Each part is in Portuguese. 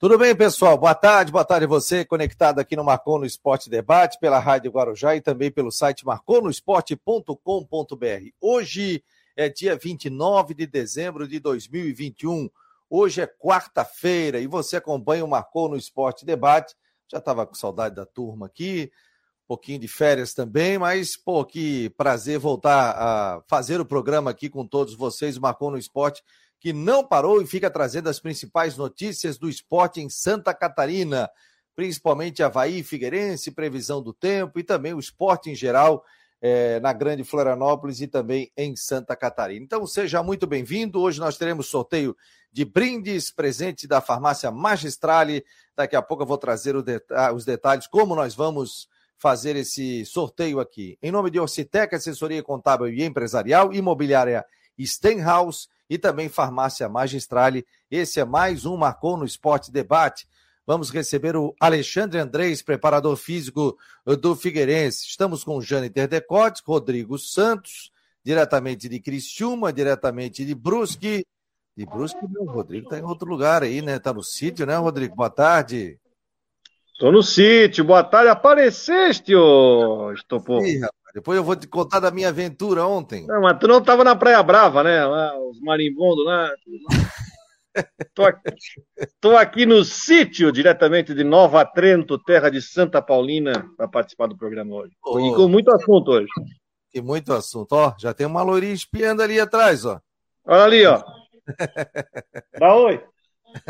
Tudo bem, pessoal? Boa tarde, boa tarde você conectado aqui no Marcou no Esporte Debate, pela Rádio Guarujá e também pelo site marconosport.com.br. Hoje é dia 29 de dezembro de 2021. Hoje é quarta-feira e você acompanha o Marcou no Esporte Debate. Já estava com saudade da turma aqui, um pouquinho de férias também, mas, pô, que prazer voltar a fazer o programa aqui com todos vocês, Marcou no Esporte que não parou e fica trazendo as principais notícias do esporte em Santa Catarina, principalmente Havaí, Figueirense, previsão do tempo e também o esporte em geral é, na Grande Florianópolis e também em Santa Catarina. Então seja muito bem-vindo. Hoje nós teremos sorteio de brindes, presente da farmácia Magistrale. Daqui a pouco eu vou trazer os detalhes, como nós vamos fazer esse sorteio aqui. Em nome de Orcitec, assessoria contábil e empresarial, imobiliária Stenhouse e também Farmácia Magistrale. Esse é mais um Marcou no Esporte Debate. Vamos receber o Alexandre Andrés, preparador físico do Figueirense. Estamos com o Jâniter Decotes, Rodrigo Santos, diretamente de Criciúma, diretamente de Brusque. De Brusque, o Rodrigo está em outro lugar aí, né? Está no sítio, né, Rodrigo? Boa tarde. Estou no sítio, boa tarde. Apareceste, ô Estopô. Ih, depois eu vou te contar da minha aventura ontem. Não, mas tu não estava na Praia Brava, né? Lá, os marimbondos lá. Tô aqui, tô aqui no sítio, diretamente de Nova Trento, terra de Santa Paulina, para participar do programa hoje. Oh, e com muito assunto hoje. E muito assunto. Ó, já tem uma lourinha espiando ali atrás, ó. Olha ali, ó. Dá oi.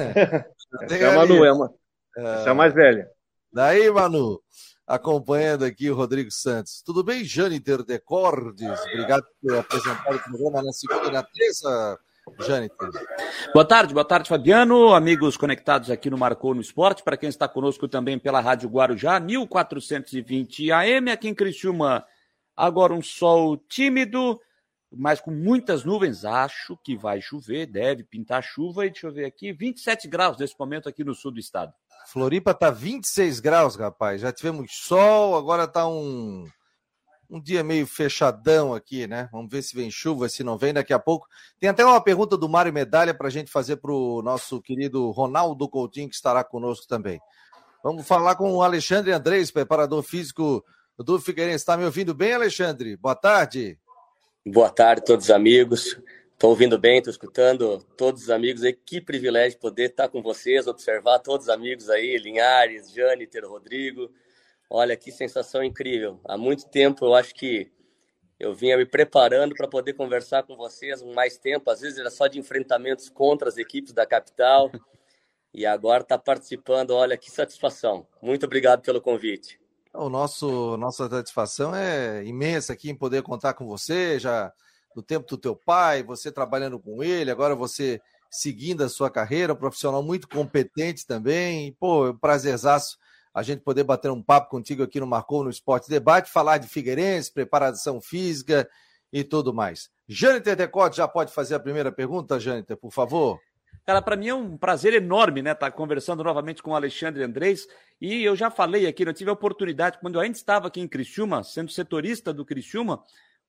Essa é a Manu, é uma. Essa é a mais velha. Daí, Manu acompanhando aqui o Rodrigo Santos. Tudo bem, Jâniter Decordes? Obrigado por apresentar o programa na segunda e na terça, Jâniter. Boa tarde, boa tarde, Fabiano. Amigos conectados aqui no Marcou no Esporte. Para quem está conosco também pela Rádio Guarujá, 1420 AM, aqui em Criciúma. Agora um sol tímido, mas com muitas nuvens. Acho que vai chover, deve pintar chuva. E deixa eu ver aqui, 27 graus nesse momento aqui no sul do estado. Floripa tá 26 graus, rapaz. Já tivemos sol, agora tá um, um dia meio fechadão aqui, né? Vamos ver se vem chuva, se não vem daqui a pouco. Tem até uma pergunta do Mário Medalha para a gente fazer para o nosso querido Ronaldo Coutinho, que estará conosco também. Vamos falar com o Alexandre Andrés, preparador físico do Figueirense. Está me ouvindo bem, Alexandre? Boa tarde. Boa tarde, todos os amigos. Estou ouvindo bem, estou escutando todos os amigos aí. Que privilégio poder estar com vocês, observar todos os amigos aí, Linhares, Jâniter, Rodrigo. Olha, que sensação incrível. Há muito tempo eu acho que eu vinha me preparando para poder conversar com vocês mais tempo. Às vezes era só de enfrentamentos contra as equipes da capital. E agora está participando. Olha, que satisfação. Muito obrigado pelo convite. O nosso nossa satisfação é imensa aqui em poder contar com você. Já do tempo do teu pai, você trabalhando com ele, agora você seguindo a sua carreira, um profissional muito competente também. Pô, é um prazerzaço a gente poder bater um papo contigo aqui no Marcou no Esporte Debate, falar de Figueirense, preparação física e tudo mais. Jâniter Decote já pode fazer a primeira pergunta, Jâniter, por favor? Cara, para mim é um prazer enorme, né, estar tá conversando novamente com o Alexandre Andrés. E eu já falei aqui, eu tive a oportunidade, quando eu ainda estava aqui em Criciúma, sendo setorista do Criciúma,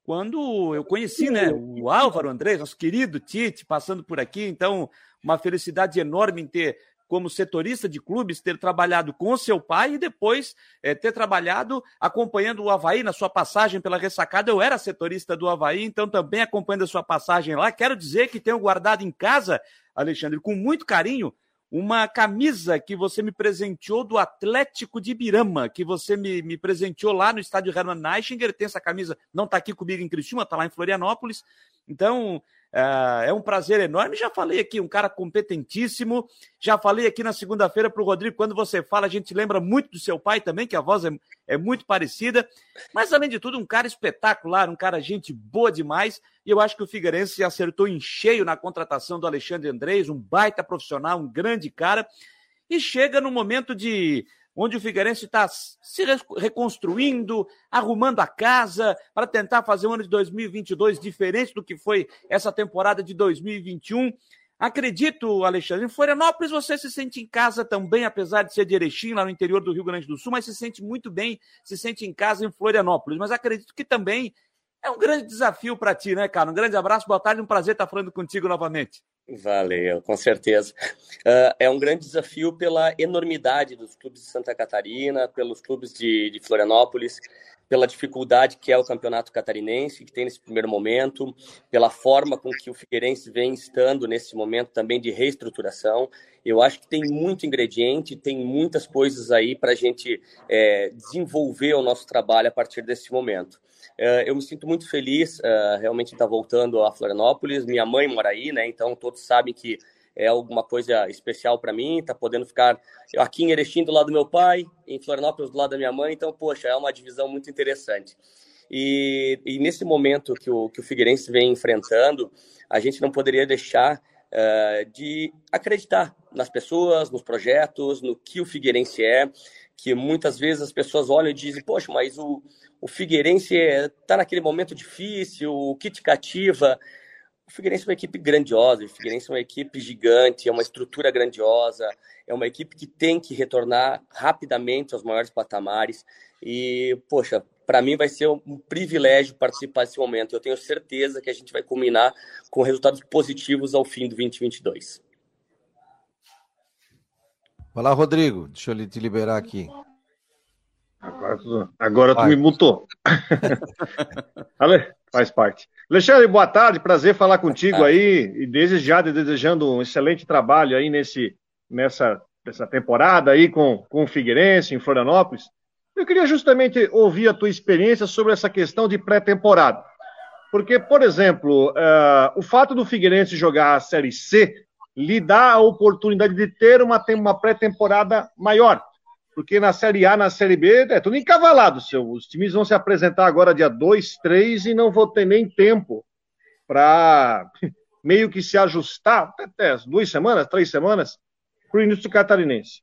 quando eu conheci, né, o Álvaro Andrés, nosso querido Tite, passando por aqui. Então, uma felicidade enorme em ter, como setorista de clubes, ter trabalhado com seu pai e depois é, ter trabalhado acompanhando o Havaí na sua passagem pela ressacada. Eu era setorista do Havaí, então também acompanhando a sua passagem lá. Quero dizer que tenho guardado em casa, Alexandre, com muito carinho, uma camisa que você me presenteou do Atlético de Birama, que você me, me presenteou lá no estádio Hermann Neichinger. Tem essa camisa, não está aqui comigo em Criciúma, está lá em Florianópolis. Então, é, é um prazer enorme. Já falei aqui, um cara competentíssimo. Já falei aqui na segunda-feira para o Rodrigo, quando você fala, a gente lembra muito do seu pai também, que a voz é, é muito parecida. Mas, além de tudo, um cara espetacular, um cara gente boa demais. E eu acho que o Figueirense acertou em cheio na contratação do Alexandre Andrés, um baita profissional, um grande cara. E chega no momento de onde o Figueirense está se reconstruindo, arrumando a casa para tentar fazer o ano de 2022 diferente do que foi essa temporada de 2021. Acredito, Alexandre, em Florianópolis você se sente em casa também, apesar de ser de Erechim, lá no interior do Rio Grande do Sul, mas se sente muito bem, se sente em casa em Florianópolis. Mas acredito que também é um grande desafio para ti, né, cara? Um grande abraço, boa tarde, um prazer estar falando contigo novamente. Valeu, com certeza. Uh, é um grande desafio pela enormidade dos clubes de Santa Catarina, pelos clubes de, de Florianópolis, pela dificuldade que é o campeonato catarinense, que tem nesse primeiro momento, pela forma com que o Figueirense vem estando nesse momento também de reestruturação. Eu acho que tem muito ingrediente, tem muitas coisas aí para a gente é, desenvolver o nosso trabalho a partir desse momento. É, eu me sinto muito feliz, é, realmente estar voltando a Florianópolis. Minha mãe mora aí, né? Então todos sabem que é alguma coisa especial para mim, tá podendo ficar aqui em Erechim do lado do meu pai, em Florianópolis do lado da minha mãe, então, poxa, é uma divisão muito interessante. E, e nesse momento que o, que o Figueirense vem enfrentando, a gente não poderia deixar uh, de acreditar nas pessoas, nos projetos, no que o Figueirense é, que muitas vezes as pessoas olham e dizem, poxa, mas o, o Figueirense está naquele momento difícil, o que te cativa? O Figueirense é uma equipe grandiosa, o Figueirense é uma equipe gigante, é uma estrutura grandiosa, é uma equipe que tem que retornar rapidamente aos maiores patamares. E, poxa, para mim vai ser um privilégio participar desse momento. Eu tenho certeza que a gente vai culminar com resultados positivos ao fim do 2022. Vai lá, Rodrigo. Deixa eu te liberar aqui. Agora, tu, agora tu me mutou. Ale, faz parte. Alexandre, boa tarde, prazer falar contigo aí e desde já desejando um excelente trabalho aí nesse, nessa, nessa temporada aí com, com o Figueirense em Florianópolis. Eu queria justamente ouvir a tua experiência sobre essa questão de pré-temporada. Porque, por exemplo, uh, o fato do Figueirense jogar a Série C lhe dá a oportunidade de ter uma, uma pré-temporada maior porque na Série A, na Série B, é tudo encavalado. Seu. Os times vão se apresentar agora dia 2, 3 e não vou ter nem tempo para meio que se ajustar, até duas semanas, três semanas, para o início catarinense.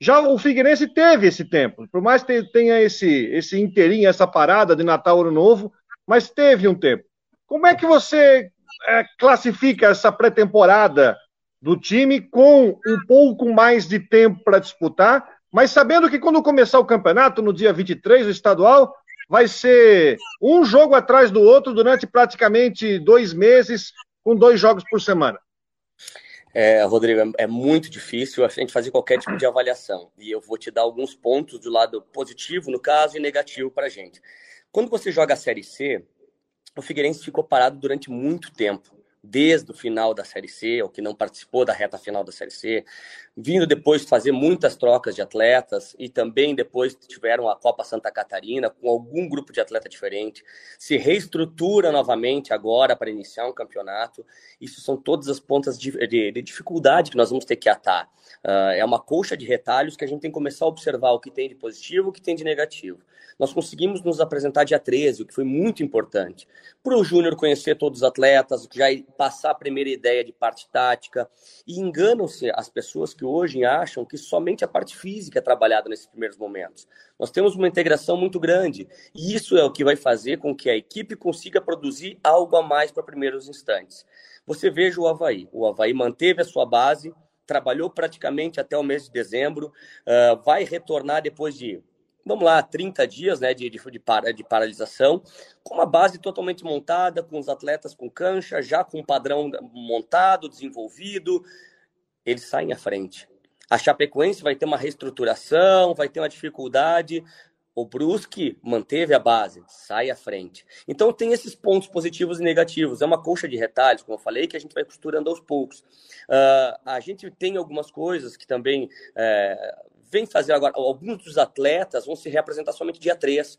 Já o Figueirense teve esse tempo, por mais que tenha esse, esse inteirinho, essa parada de Natal Ano Novo, mas teve um tempo. Como é que você é, classifica essa pré-temporada do time com um pouco mais de tempo para disputar mas sabendo que quando começar o campeonato, no dia 23, o estadual, vai ser um jogo atrás do outro durante praticamente dois meses, com dois jogos por semana. É, Rodrigo, é, muito difícil a gente fazer qualquer tipo de avaliação. E eu vou te dar alguns pontos do lado positivo, no caso, e negativo para a gente. Quando você joga a Série C, o Figueirense ficou parado durante muito tempo desde o final da Série C, ou que não participou da reta final da Série C, vindo depois fazer muitas trocas de atletas e também depois tiveram a Copa Santa Catarina com algum grupo de atleta diferente, se reestrutura novamente agora para iniciar um campeonato. Isso são todas as pontas de, de, de dificuldade que nós vamos ter que atar. Uh, é uma colcha de retalhos que a gente tem que começar a observar o que tem de positivo, o que tem de negativo. Nós conseguimos nos apresentar dia 13, o que foi muito importante. Para o Júnior conhecer todos os atletas, já passar a primeira ideia de parte tática. E enganam-se as pessoas que hoje acham que somente a parte física é trabalhada nesses primeiros momentos. Nós temos uma integração muito grande. E isso é o que vai fazer com que a equipe consiga produzir algo a mais para primeiros instantes. Você veja o Havaí. O Havaí manteve a sua base, trabalhou praticamente até o mês de dezembro, uh, vai retornar depois de vamos lá, 30 dias né, de, de, de, para, de paralisação, com uma base totalmente montada, com os atletas com cancha, já com um padrão montado, desenvolvido, eles saem à frente. A Chapecoense vai ter uma reestruturação, vai ter uma dificuldade. O Brusque manteve a base, sai à frente. Então tem esses pontos positivos e negativos. É uma coxa de retalhos, como eu falei, que a gente vai costurando aos poucos. Uh, a gente tem algumas coisas que também uh, vem fazer agora. Alguns dos atletas vão se reapresentar somente dia 3,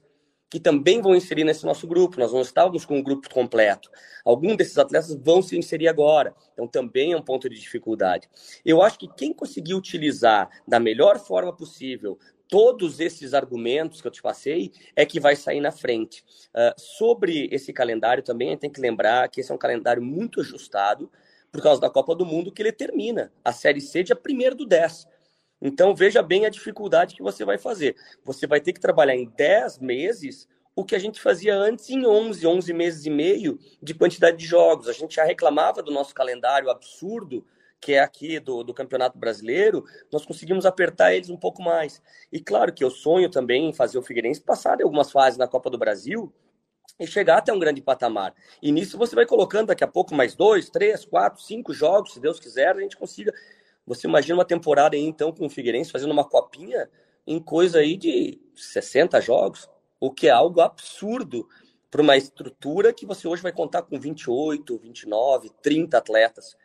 que também vão inserir nesse nosso grupo. Nós não estávamos com um grupo completo. Alguns desses atletas vão se inserir agora. Então também é um ponto de dificuldade. Eu acho que quem conseguir utilizar da melhor forma possível todos esses argumentos que eu te passei é que vai sair na frente. Uh, sobre esse calendário também, tem que lembrar que esse é um calendário muito ajustado por causa da Copa do Mundo, que ele termina a Série C dia 1 do 10. Então, veja bem a dificuldade que você vai fazer. Você vai ter que trabalhar em 10 meses o que a gente fazia antes em 11, 11 meses e meio de quantidade de jogos. A gente já reclamava do nosso calendário absurdo, que é aqui do, do Campeonato Brasileiro, nós conseguimos apertar eles um pouco mais. E claro que eu sonho também em fazer o Figueirense passar de algumas fases na Copa do Brasil, e chegar até um grande patamar. E nisso você vai colocando daqui a pouco mais dois, três, quatro, cinco jogos, se Deus quiser, a gente consiga. Você imagina uma temporada aí, então, com o Figueirense fazendo uma copinha em coisa aí de 60 jogos, o que é algo absurdo para uma estrutura que você hoje vai contar com 28, 29, 30 atletas.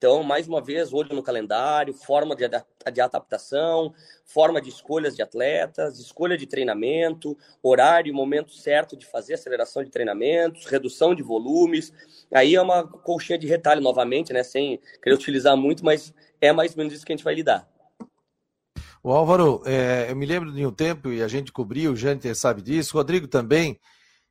Então, mais uma vez, olho no calendário, forma de, adaptação, forma de escolhas de atletas, escolha de treinamento, horário, momento certo de fazer aceleração de treinamentos, redução de volumes. Aí é uma colchinha de retalho novamente, né? Sem querer utilizar muito, mas é mais ou menos isso que a gente vai lidar. O Álvaro, é, eu me lembro de um tempo, e a gente cobriu, o Jâniter sabe disso, o Rodrigo também,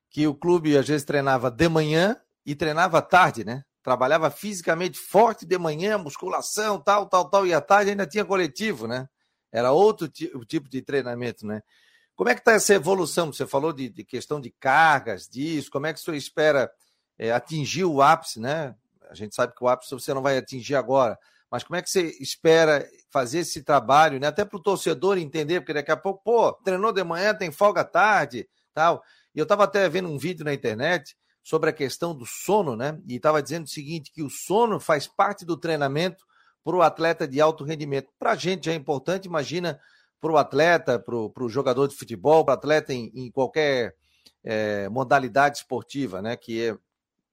que o clube às vezes treinava de manhã e treinava à tarde, né? trabalhava fisicamente forte de manhã, musculação, tal, tal, tal, e à tarde ainda tinha coletivo, né? Era outro tipo de treinamento, né? Como é que está essa evolução? Você falou de, de, questão de cargas, disso, como é que o senhor espera é, atingir o ápice, né? A gente sabe que o ápice você não vai atingir agora, mas como é que você espera fazer esse trabalho, né? Até para o torcedor entender, porque daqui a pouco, pô, treinou de manhã, tem folga tarde, tal. E eu estava até vendo um vídeo na internet sobre a questão do sono, né? E estava dizendo o seguinte: que o sono faz parte do treinamento para o atleta de alto rendimento. Para a gente é importante, imagina para o atleta, para o jogador de futebol, para o atleta em, em qualquer é, modalidade esportiva, né? Que é,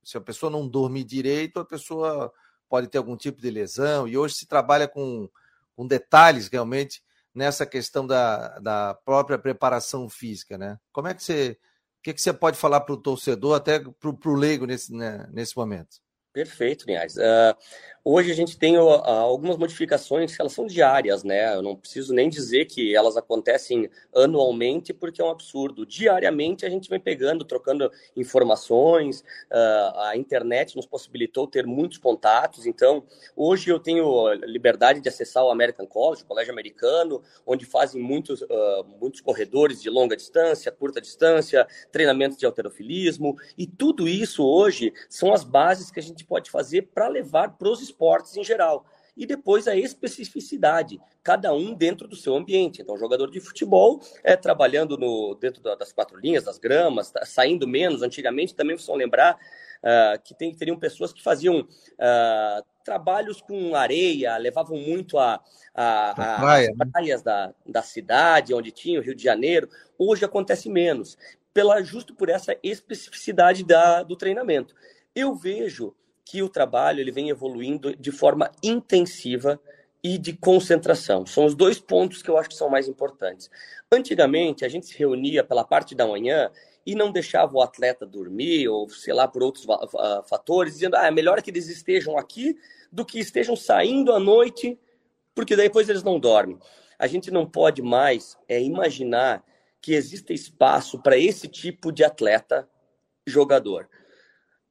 se a pessoa não dormir direito, a pessoa pode ter algum tipo de lesão. E hoje se trabalha com, com detalhes realmente nessa questão da, da própria preparação física, né? Como é que você que, que você pode falar para o torcedor, até para o leigo nesse, né, nesse momento? Perfeito, Linhares. Uh, hoje a gente tem uh, algumas modificações que elas são diárias, né? Eu não preciso nem dizer que elas acontecem anualmente, porque é um absurdo. Diariamente a gente vem pegando, trocando informações, uh, a internet nos possibilitou ter muitos contatos, então hoje eu tenho liberdade de acessar o American College, o colégio americano, onde fazem muitos, muitos corredores de longa distância, curta distância, treinamentos de alterofilismo, e tudo isso hoje são as bases que a gente pode fazer para levar para os esportes em geral. E depois a especificidade, cada um dentro do seu ambiente. Então, o jogador de futebol é trabalhando no, dentro das quatro linhas, das gramas, tá, saindo menos. Antigamente, também vocês vão lembrar uh, que tem, teriam pessoas que faziam uh, trabalhos com areia, levavam muito a, a, a praia, as né? praias da, da cidade, onde tinha o Rio de Janeiro. Hoje acontece menos, pela, justo por essa especificidade da, do treinamento. Eu vejo que o trabalho ele vem evoluindo de forma intensiva e de concentração. São os dois pontos que eu acho que são mais importantes. Antigamente, a gente se reunia pela parte da manhã e não deixava o atleta dormir, ou sei lá, por outros fatores, dizendo, ah, é melhor que eles estejam aqui do que estejam saindo à noite, porque depois eles não dormem. A gente não pode mais é, imaginar que exista espaço para esse tipo de atleta jogador.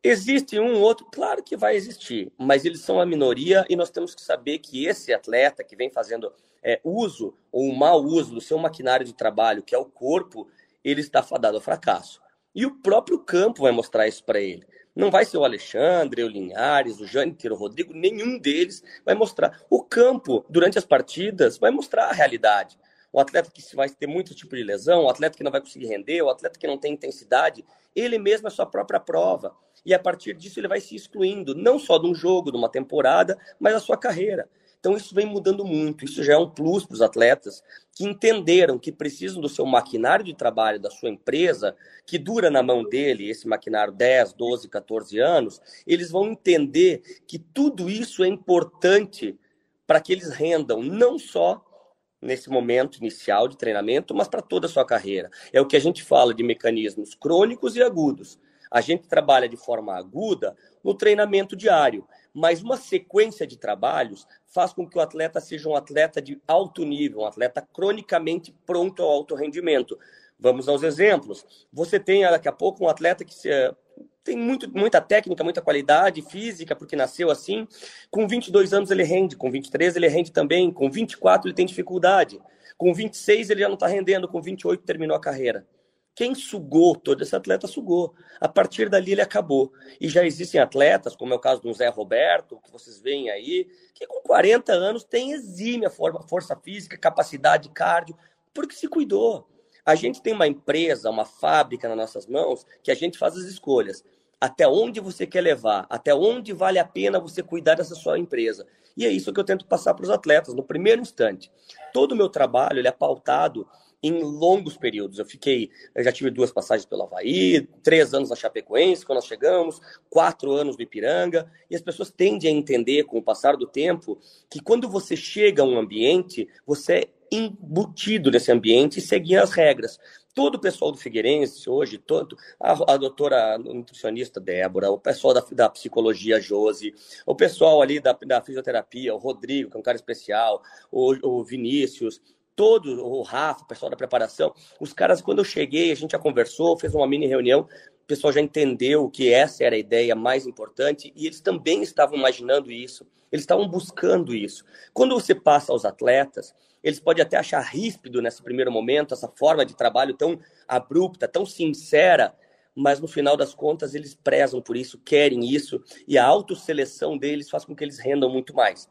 Existe um outro, claro que vai existir, mas eles são a minoria e nós temos que saber que esse atleta que vem fazendo é, uso ou mau uso do seu maquinário de trabalho, que é o corpo, ele está fadado ao fracasso. E o próprio campo vai mostrar isso para ele. Não vai ser o Alexandre, o Linhares, o Jâniter, o Rodrigo, nenhum deles vai mostrar. O campo, durante as partidas, vai mostrar a realidade. O atleta que vai ter muito tipo de lesão, o atleta que não vai conseguir render, o atleta que não tem intensidade, ele mesmo é sua própria prova e a partir disso ele vai se excluindo, não só de um jogo, de uma temporada, mas da sua carreira. Então isso vem mudando muito, isso já é um plus para os atletas que entenderam que precisam do seu maquinário de trabalho, da sua empresa, que dura na mão dele, esse maquinário 10, 12, 14 anos, eles vão entender que tudo isso é importante para que eles rendam não só nesse momento inicial de treinamento, mas para toda a sua carreira. É o que a gente fala de mecanismos crônicos e agudos. A gente trabalha de forma aguda no treinamento diário, mas uma sequência de trabalhos faz com que o atleta seja um atleta de alto nível, um atleta cronicamente pronto ao alto rendimento. Vamos aos exemplos. Você tem daqui a pouco um atleta que se, tem muito, muita técnica, muita qualidade física, porque nasceu assim. Com 22 anos ele rende, com 23 ele rende também, com 24 ele tem dificuldade, com 26 ele já não está rendendo, com 28 terminou a carreira. Quem sugou todo esse atleta sugou. A partir dali ele acabou. E já existem atletas, como é o caso do Zé Roberto, que vocês veem aí, que com 40 anos tem exímia força física, capacidade cardio, porque se cuidou. A gente tem uma empresa, uma fábrica nas nossas mãos que a gente faz as escolhas. Até onde você quer levar? Até onde vale a pena você cuidar dessa sua empresa? E é isso que eu tento passar para os atletas no primeiro instante. Todo o meu trabalho ele é pautado em longos períodos. Eu fiquei, eu já tive duas passagens pelo Havaí, três anos na Chapecoense, quando nós chegamos, quatro anos no Ipiranga, e as pessoas tendem a entender, com o passar do tempo, que quando você chega a um ambiente, você é embutido nesse ambiente e seguir as regras. Todo o pessoal do Figueirense hoje, todo, a, a doutora nutricionista Débora, o pessoal da, da psicologia Josi, o pessoal ali da, da fisioterapia, o Rodrigo, que é um cara especial, o, o Vinícius, todo o Rafa, o pessoal da preparação, os caras, quando eu cheguei, a gente já conversou, fez uma mini reunião, o pessoal já entendeu que essa era a ideia mais importante e eles também estavam imaginando isso, eles estavam buscando isso. Quando você passa aos atletas, eles podem até achar ríspido nesse primeiro momento, essa forma de trabalho tão abrupta, tão sincera, mas no final das contas eles prezam por isso, querem isso, e a autoseleção deles faz com que eles rendam muito mais.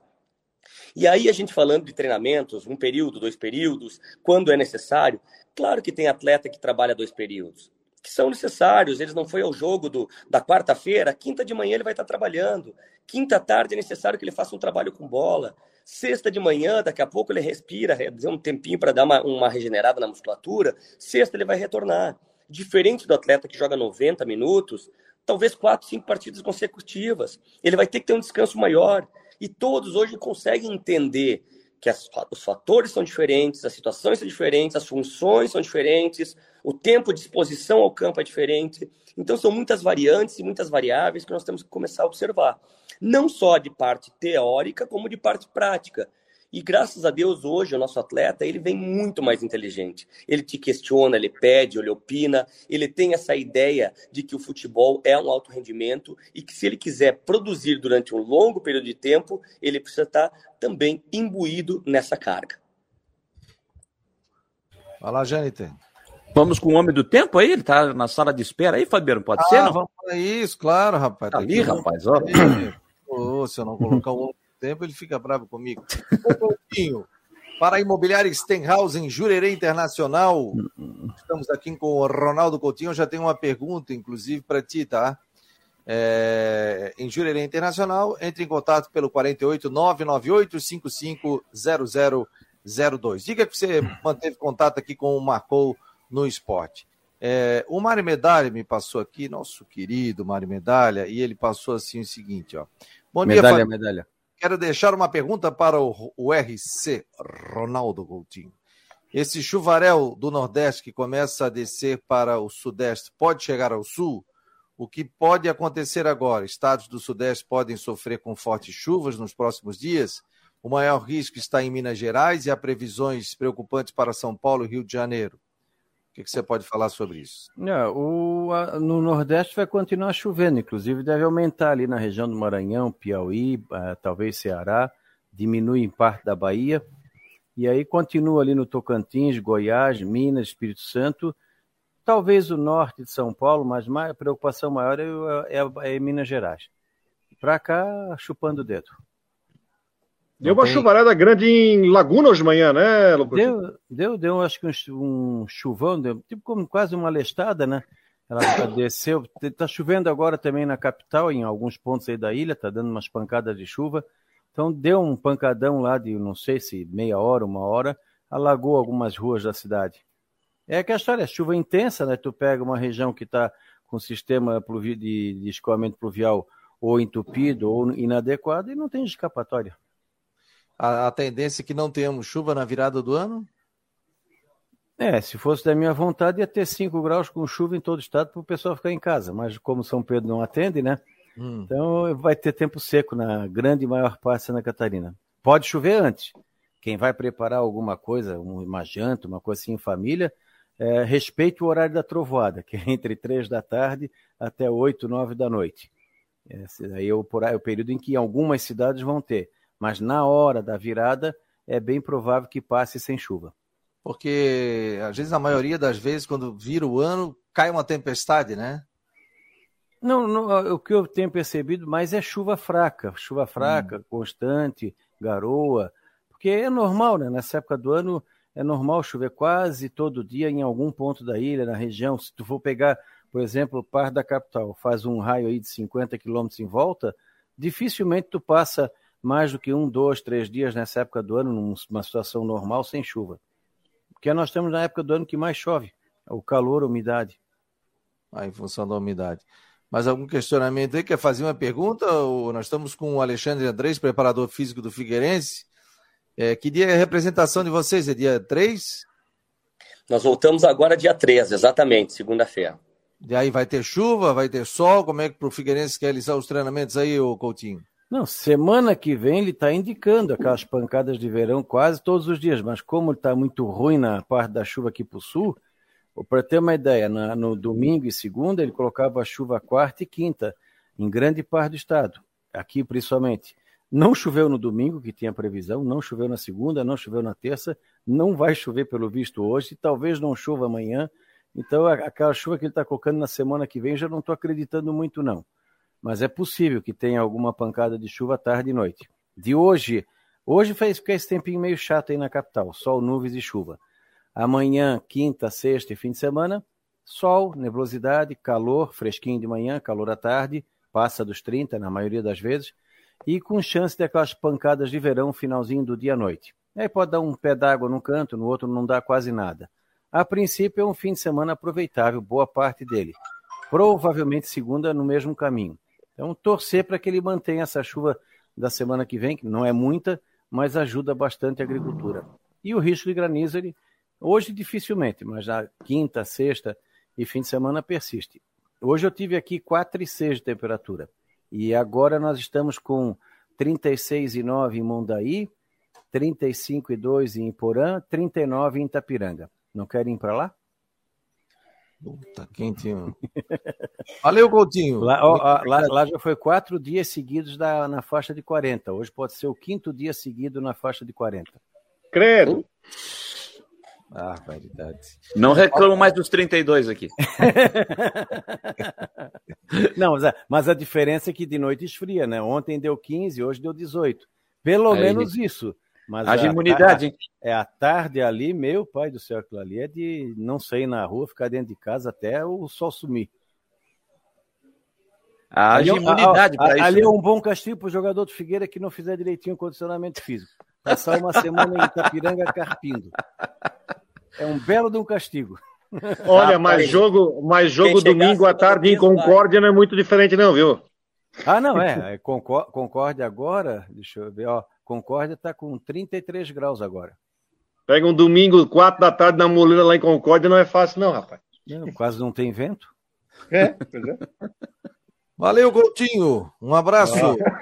E aí, a gente falando de treinamentos, um período, dois períodos, quando é necessário, claro que tem atleta que trabalha dois períodos, que são necessários. Eles não foi ao jogo do, da quarta-feira, quinta de manhã ele vai estar trabalhando. Quinta tarde é necessário que ele faça um trabalho com bola. Sexta de manhã, daqui a pouco ele respira, dá um tempinho para dar uma, uma regenerada na musculatura. Sexta ele vai retornar. Diferente do atleta que joga 90 minutos, talvez quatro, cinco partidas consecutivas. Ele vai ter que ter um descanso maior. E todos hoje conseguem entender que as, os fatores são diferentes, as situações são diferentes, as funções são diferentes, o tempo de exposição ao campo é diferente. Então, são muitas variantes e muitas variáveis que nós temos que começar a observar. Não só de parte teórica, como de parte prática. E graças a Deus, hoje, o nosso atleta, ele vem muito mais inteligente. Ele te questiona, ele pede, ele opina, ele tem essa ideia de que o futebol é um alto rendimento e que se ele quiser produzir durante um longo período de tempo, ele precisa estar também imbuído nessa carga. Fala, Jâniter. Vamos com o homem do tempo aí? Ele está na sala de espera aí, Fabiano? Pode ah, ser? Não? Vamos para isso, claro, rapaz. Tá ali, rapaz, ó. Oh, se eu não colocar o homem tempo, ele fica bravo comigo. Um Para a imobiliária Stenhouse em Jurerê Internacional. Estamos aqui com o Ronaldo Coutinho. Eu já tenho uma pergunta, inclusive, para ti, tá? É, em Jurerê Internacional, entre em contato pelo 48 998 550002. Diga que você manteve contato aqui com o Marcou no esporte. É, o Mário Medalha me passou aqui, nosso querido Mário Medalha, e ele passou assim o seguinte, ó. Bom medalha, dia, medalha. Quero deixar uma pergunta para o, o RC, Ronaldo Coutinho. Esse chuvarel do Nordeste que começa a descer para o Sudeste pode chegar ao Sul? O que pode acontecer agora? Estados do Sudeste podem sofrer com fortes chuvas nos próximos dias? O maior risco está em Minas Gerais e há previsões preocupantes para São Paulo e Rio de Janeiro. O que, que você pode falar sobre isso? O, a, no Nordeste vai continuar chovendo, inclusive deve aumentar ali na região do Maranhão, Piauí, uh, talvez Ceará, diminui em parte da Bahia, e aí continua ali no Tocantins, Goiás, Minas, Espírito Santo, talvez o norte de São Paulo, mas a preocupação maior é, é, é Minas Gerais. Para cá, chupando o dedo. Deu uma tem... chuvarada grande em Laguna hoje de manhã, né, Lucas? Deu, deu, deu acho que um, um chuvão, deu, tipo como quase uma lestada, né? Ela desceu. Está chovendo agora também na capital, em alguns pontos aí da ilha, está dando umas pancadas de chuva. Então deu um pancadão lá de, não sei se meia hora, uma hora, alagou algumas ruas da cidade. É que a história, é chuva intensa, né? Tu pega uma região que está com sistema de, de escoamento pluvial ou entupido ou inadequado e não tem escapatória a, a tendência é que não tenhamos chuva na virada do ano? É, se fosse da minha vontade, ia ter 5 graus com chuva em todo o estado para o pessoal ficar em casa. Mas como São Pedro não atende, né? Hum. Então vai ter tempo seco na grande maior parte de Santa Catarina. Pode chover antes. Quem vai preparar alguma coisa, uma janta, uma coisa assim em família, é, respeite o horário da trovoada, que é entre 3 da tarde até 8, 9 da noite. Esse aí é o, é o período em que algumas cidades vão ter mas na hora da virada é bem provável que passe sem chuva. Porque às vezes, a maioria das vezes, quando vira o ano, cai uma tempestade, né? Não, não o que eu tenho percebido mais é chuva fraca, chuva fraca, hum. constante, garoa, porque é normal, né? Nessa época do ano é normal chover quase todo dia em algum ponto da ilha, na região. Se tu for pegar, por exemplo, parte da capital, faz um raio aí de 50 quilômetros em volta, dificilmente tu passa mais do que um, dois, três dias nessa época do ano, numa situação normal, sem chuva. Porque nós estamos na época do ano que mais chove, o calor, a umidade. Ah, em função da umidade. Mais algum questionamento aí? Quer fazer uma pergunta? Nós estamos com o Alexandre Andrés, preparador físico do Figueirense. É, que dia é a representação de vocês? É dia 3? Nós voltamos agora dia 3, exatamente, segunda-feira. E aí vai ter chuva, vai ter sol? Como é que para o Figueirense quer realizar os treinamentos aí, o Coutinho? Não, semana que vem ele está indicando aquelas pancadas de verão quase todos os dias, mas como está muito ruim na parte da chuva aqui para o sul, para ter uma ideia, na, no domingo e segunda ele colocava a chuva quarta e quinta em grande parte do estado, aqui principalmente. Não choveu no domingo, que tinha previsão, não choveu na segunda, não choveu na terça, não vai chover pelo visto hoje, talvez não chova amanhã. Então, aquela chuva que ele está colocando na semana que vem, já não estou acreditando muito, não. Mas é possível que tenha alguma pancada de chuva tarde e noite. De hoje, hoje fez ficar esse tempinho meio chato aí na capital, sol, nuvens e chuva. Amanhã, quinta, sexta e fim de semana, sol, nebulosidade, calor, fresquinho de manhã, calor à tarde, passa dos 30 na maioria das vezes e com chance de aquelas pancadas de verão finalzinho do dia à noite. Aí pode dar um pé d'água num canto, no outro não dá quase nada. A princípio é um fim de semana aproveitável, boa parte dele. Provavelmente segunda no mesmo caminho. Então torcer para que ele mantenha essa chuva da semana que vem, que não é muita, mas ajuda bastante a agricultura. E o risco de granizo, ele, hoje dificilmente, mas na quinta, sexta e fim de semana persiste. Hoje eu tive aqui 4 e 6 de temperatura. E agora nós estamos com 36,9 em Mondaí, 35,2 em Iporã, 39 em Itapiranga. Não querem ir para lá? Puta, quentinho. Valeu, Coutinho. Lá, ó, lá, lá, já foi quatro dias seguidos da, na faixa de 40. Hoje pode ser o quinto dia seguido na faixa de 40. Credo. Ah, verdade. Não reclamo mais dos 32 aqui. Não, mas a, mas a, diferença é que de noite esfria, né? Ontem deu 15, hoje deu 18. Pelo Aí, menos isso. Mas a imunidade. A, é a tarde ali, meu pai do céu, aquilo ali é de não sair na rua, ficar dentro de casa até o sol sumir. Haja é imunidade para isso. Ali é né? um bom castigo para o jogador do Figueira que não fizer direitinho o condicionamento físico. Passar uma semana em Itapiranga carpindo. É um belo de um castigo. Olha, mas jogo, mas jogo domingo à tarde em Concórdia não é muito diferente, não, viu? Ah, não, é. é Concórdia agora, deixa eu ver, ó. Concórdia está com 33 graus agora. Pega um domingo, 4 da tarde na moleira lá em Concórdia, não é fácil, não, rapaz. Não, quase não tem vento. É, pois é. Valeu, Coutinho. Um abraço.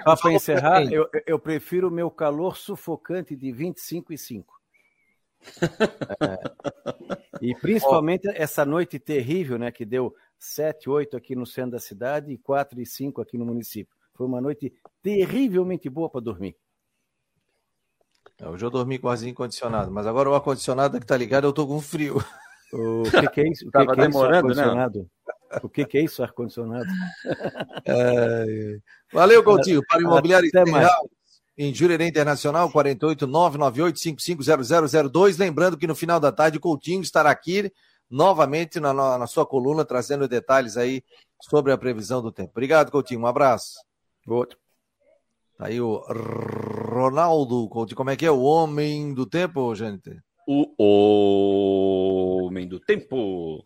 Só para encerrar, eu, eu prefiro o meu calor sufocante de 25 e 5. É. E principalmente essa noite terrível, né, que deu 7, 8 aqui no centro da cidade e 4 e 5 aqui no município. Foi uma noite terrivelmente boa para dormir. É, hoje eu dormi com o arzinho condicionado, mas agora o ar-condicionado que tá ligado, eu tô com frio. O que, que é isso? O que, Tava que é demorando, isso, né? O que, que é isso, ar-condicionado? É... Valeu, Coutinho. Para o Imobiliário em Jurerê Internacional, 48998550002. Lembrando que no final da tarde o Coutinho estará aqui novamente na, na, sua coluna, trazendo detalhes aí sobre a previsão do tempo. Obrigado, Coutinho. Um abraço. Outro. Tá aí o Ronaldo Coutinho. Como é que é? O homem do tempo, gente? O homem do tempo.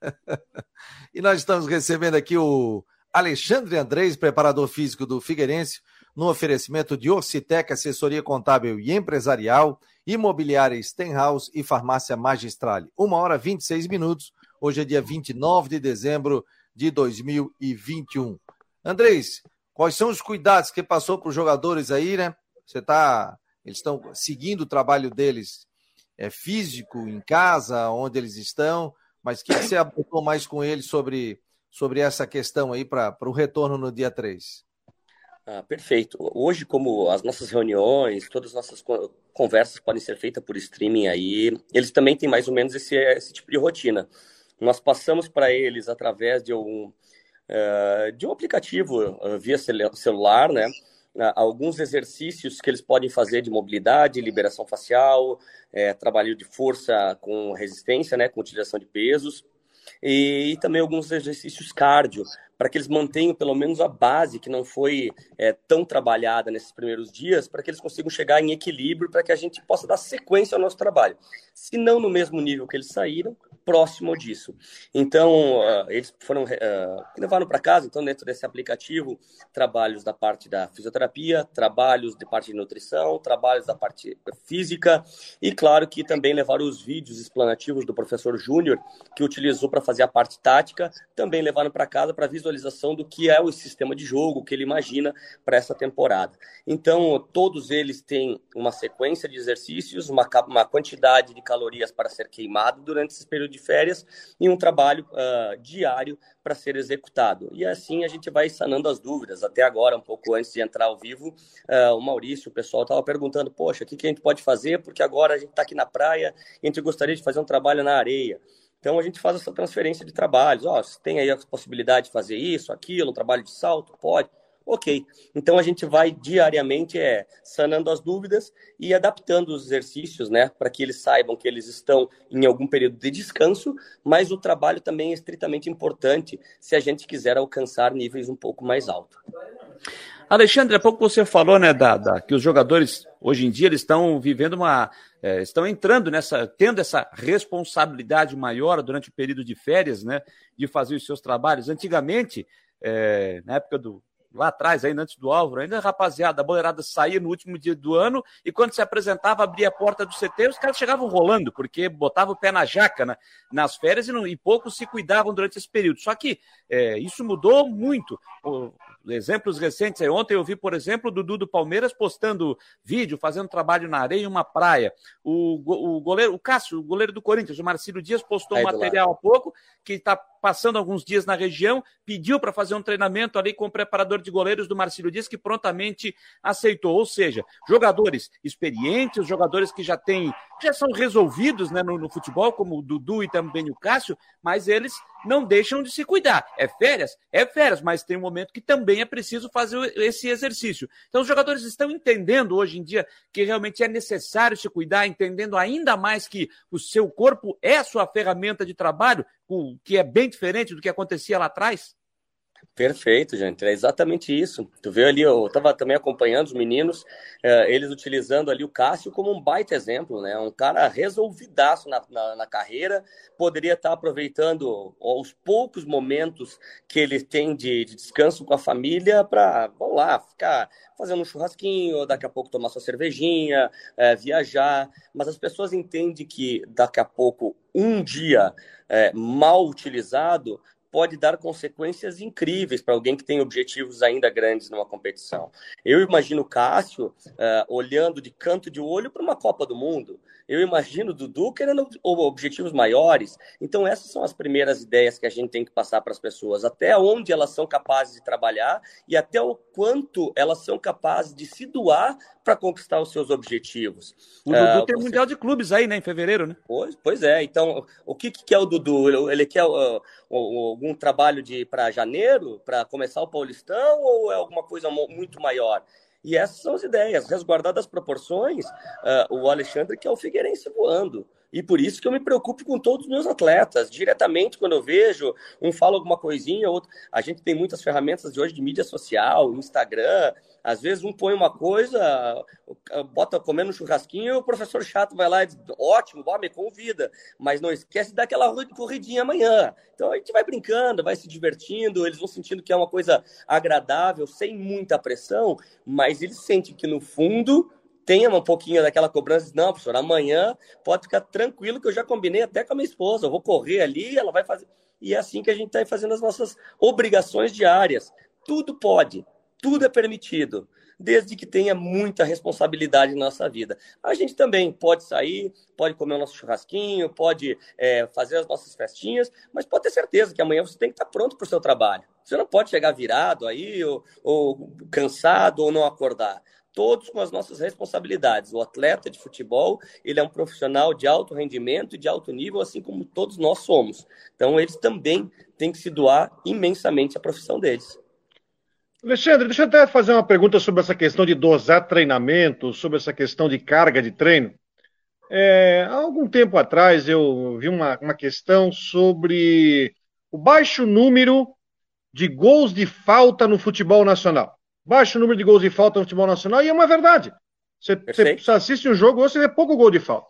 e nós estamos recebendo aqui o Alexandre Andrés, preparador físico do Figueirense no oferecimento de Orcitec, assessoria contábil e empresarial, imobiliária Stenhouse e farmácia Magistrale. Uma hora 26 minutos. Hoje é dia 29 de dezembro de 2021. Andrés, quais são os cuidados que passou para os jogadores aí, né? Você tá. Eles estão seguindo o trabalho deles é, físico em casa, onde eles estão, mas o que você abordou mais com eles sobre, sobre essa questão aí para o retorno no dia 3? Ah, perfeito. Hoje, como as nossas reuniões, todas as nossas conversas podem ser feitas por streaming aí, eles também têm mais ou menos esse, esse tipo de rotina. Nós passamos para eles através de um, de um aplicativo uh, via celular, né? alguns exercícios que eles podem fazer de mobilidade, liberação facial, é, trabalho de força com resistência, né, com utilização de pesos, e, e também alguns exercícios cardio, para que eles mantenham pelo menos a base que não foi é, tão trabalhada nesses primeiros dias, para que eles consigam chegar em equilíbrio, para que a gente possa dar sequência ao nosso trabalho. Se não no mesmo nível que eles saíram, próximo disso. Então, uh, eles foram uh, levaram para casa, então, dentro desse aplicativo, trabalhos da parte da fisioterapia, trabalhos de parte de nutrição, trabalhos da parte física, e claro que também levaram os vídeos explanativos do professor Júnior, que utilizou para fazer a parte tática, também levaram para casa para visualização do que é o sistema de jogo, que ele imagina para essa temporada. Então, todos eles têm uma sequência de exercícios, uma, uma quantidade de calorias para ser queimado durante esse período de férias e um trabalho uh, diário para ser executado. E assim a gente vai sanando as dúvidas. Até agora, um pouco antes de entrar ao vivo, uh, o Maurício, o pessoal estava perguntando: poxa, o que, que a gente pode fazer? Porque agora a gente está aqui na praia a gente gostaria de fazer um trabalho na areia. Então a gente faz essa transferência de trabalhos. Ó, oh, tem aí a possibilidade de fazer isso, aquilo, um trabalho de salto, pode. Ok. Então a gente vai diariamente é, sanando as dúvidas e adaptando os exercícios, né, para que eles saibam que eles estão em algum período de descanso, mas o trabalho também é estritamente importante se a gente quiser alcançar níveis um pouco mais altos. Alexandre, há pouco você falou, né, da, da, que os jogadores hoje em dia eles estão vivendo uma, é, estão entrando nessa, tendo essa responsabilidade maior durante o período de férias, né, de fazer os seus trabalhos. Antigamente, é, na época do lá atrás, ainda antes do Álvaro, ainda rapaziada, a boleirada saía no último dia do ano e quando se apresentava, abria a porta do CT, os caras chegavam rolando, porque botavam o pé na jaca né, nas férias e, não, e poucos se cuidavam durante esse período. Só que é, isso mudou muito. O, exemplos recentes, aí, ontem eu vi, por exemplo, o Dudu do Palmeiras postando vídeo, fazendo trabalho na areia em uma praia. O, o goleiro, o Cássio, o goleiro do Corinthians, o Marcílio Dias, postou um material há pouco que está passando alguns dias na região, pediu para fazer um treinamento ali com o preparador de goleiros do Marcílio Dias, que prontamente aceitou. Ou seja, jogadores experientes, jogadores que já têm, já são resolvidos né, no, no futebol, como o Dudu e também o Cássio, mas eles não deixam de se cuidar. É férias? É férias, mas tem um momento que também é preciso fazer esse exercício. Então, os jogadores estão entendendo hoje em dia que realmente é necessário se cuidar, entendendo ainda mais que o seu corpo é a sua ferramenta de trabalho, que é bem diferente do que acontecia lá atrás? Perfeito, gente. É exatamente isso. Tu vê ali, eu estava também acompanhando os meninos, é, eles utilizando ali o Cássio como um baita exemplo, né? Um cara resolvidaço na, na, na carreira, poderia estar tá aproveitando os poucos momentos que ele tem de, de descanso com a família para, vamos lá, ficar fazendo um churrasquinho, daqui a pouco tomar sua cervejinha, é, viajar. Mas as pessoas entendem que daqui a pouco um dia é, mal utilizado pode dar consequências incríveis para alguém que tem objetivos ainda grandes numa competição. Eu imagino o Cássio uh, olhando de canto de olho para uma Copa do Mundo. Eu imagino Dudu querendo objetivos maiores. Então, essas são as primeiras ideias que a gente tem que passar para as pessoas. Até onde elas são capazes de trabalhar e até o quanto elas são capazes de se doar para conquistar os seus objetivos. O Dudu uh, tem você... Mundial de Clubes aí, né, em fevereiro, né? Pois, pois é. Então, o que, que é o Dudu? Ele quer uh, algum trabalho de para janeiro, para começar o Paulistão, ou é alguma coisa muito maior? E essas são as ideias. Resguardadas as proporções, uh, o Alexandre que é o Figueirense voando. E por isso que eu me preocupo com todos os meus atletas. Diretamente, quando eu vejo, um fala alguma coisinha, outro. A gente tem muitas ferramentas de hoje de mídia social, Instagram. Às vezes um põe uma coisa, bota comendo um churrasquinho, e o professor chato vai lá e diz: ótimo, bom, me convida. Mas não esquece daquela corridinha amanhã. Então a gente vai brincando, vai se divertindo, eles vão sentindo que é uma coisa agradável, sem muita pressão, mas eles sentem que no fundo tenha um pouquinho daquela cobrança. Não, professor, amanhã pode ficar tranquilo que eu já combinei até com a minha esposa. Eu vou correr ali, ela vai fazer. E é assim que a gente está fazendo as nossas obrigações diárias. Tudo pode, tudo é permitido, desde que tenha muita responsabilidade na nossa vida. A gente também pode sair, pode comer o nosso churrasquinho, pode é, fazer as nossas festinhas, mas pode ter certeza que amanhã você tem que estar pronto para o seu trabalho. Você não pode chegar virado aí, ou, ou cansado, ou não acordar todos com as nossas responsabilidades. O atleta de futebol, ele é um profissional de alto rendimento e de alto nível, assim como todos nós somos. Então, eles também têm que se doar imensamente à profissão deles. Alexandre, deixa eu até fazer uma pergunta sobre essa questão de dosar treinamento, sobre essa questão de carga de treino. É, há algum tempo atrás eu vi uma, uma questão sobre o baixo número de gols de falta no futebol nacional. Baixo número de gols de falta no futebol nacional, e é uma verdade. Você, você assiste um jogo, você vê pouco gol de falta.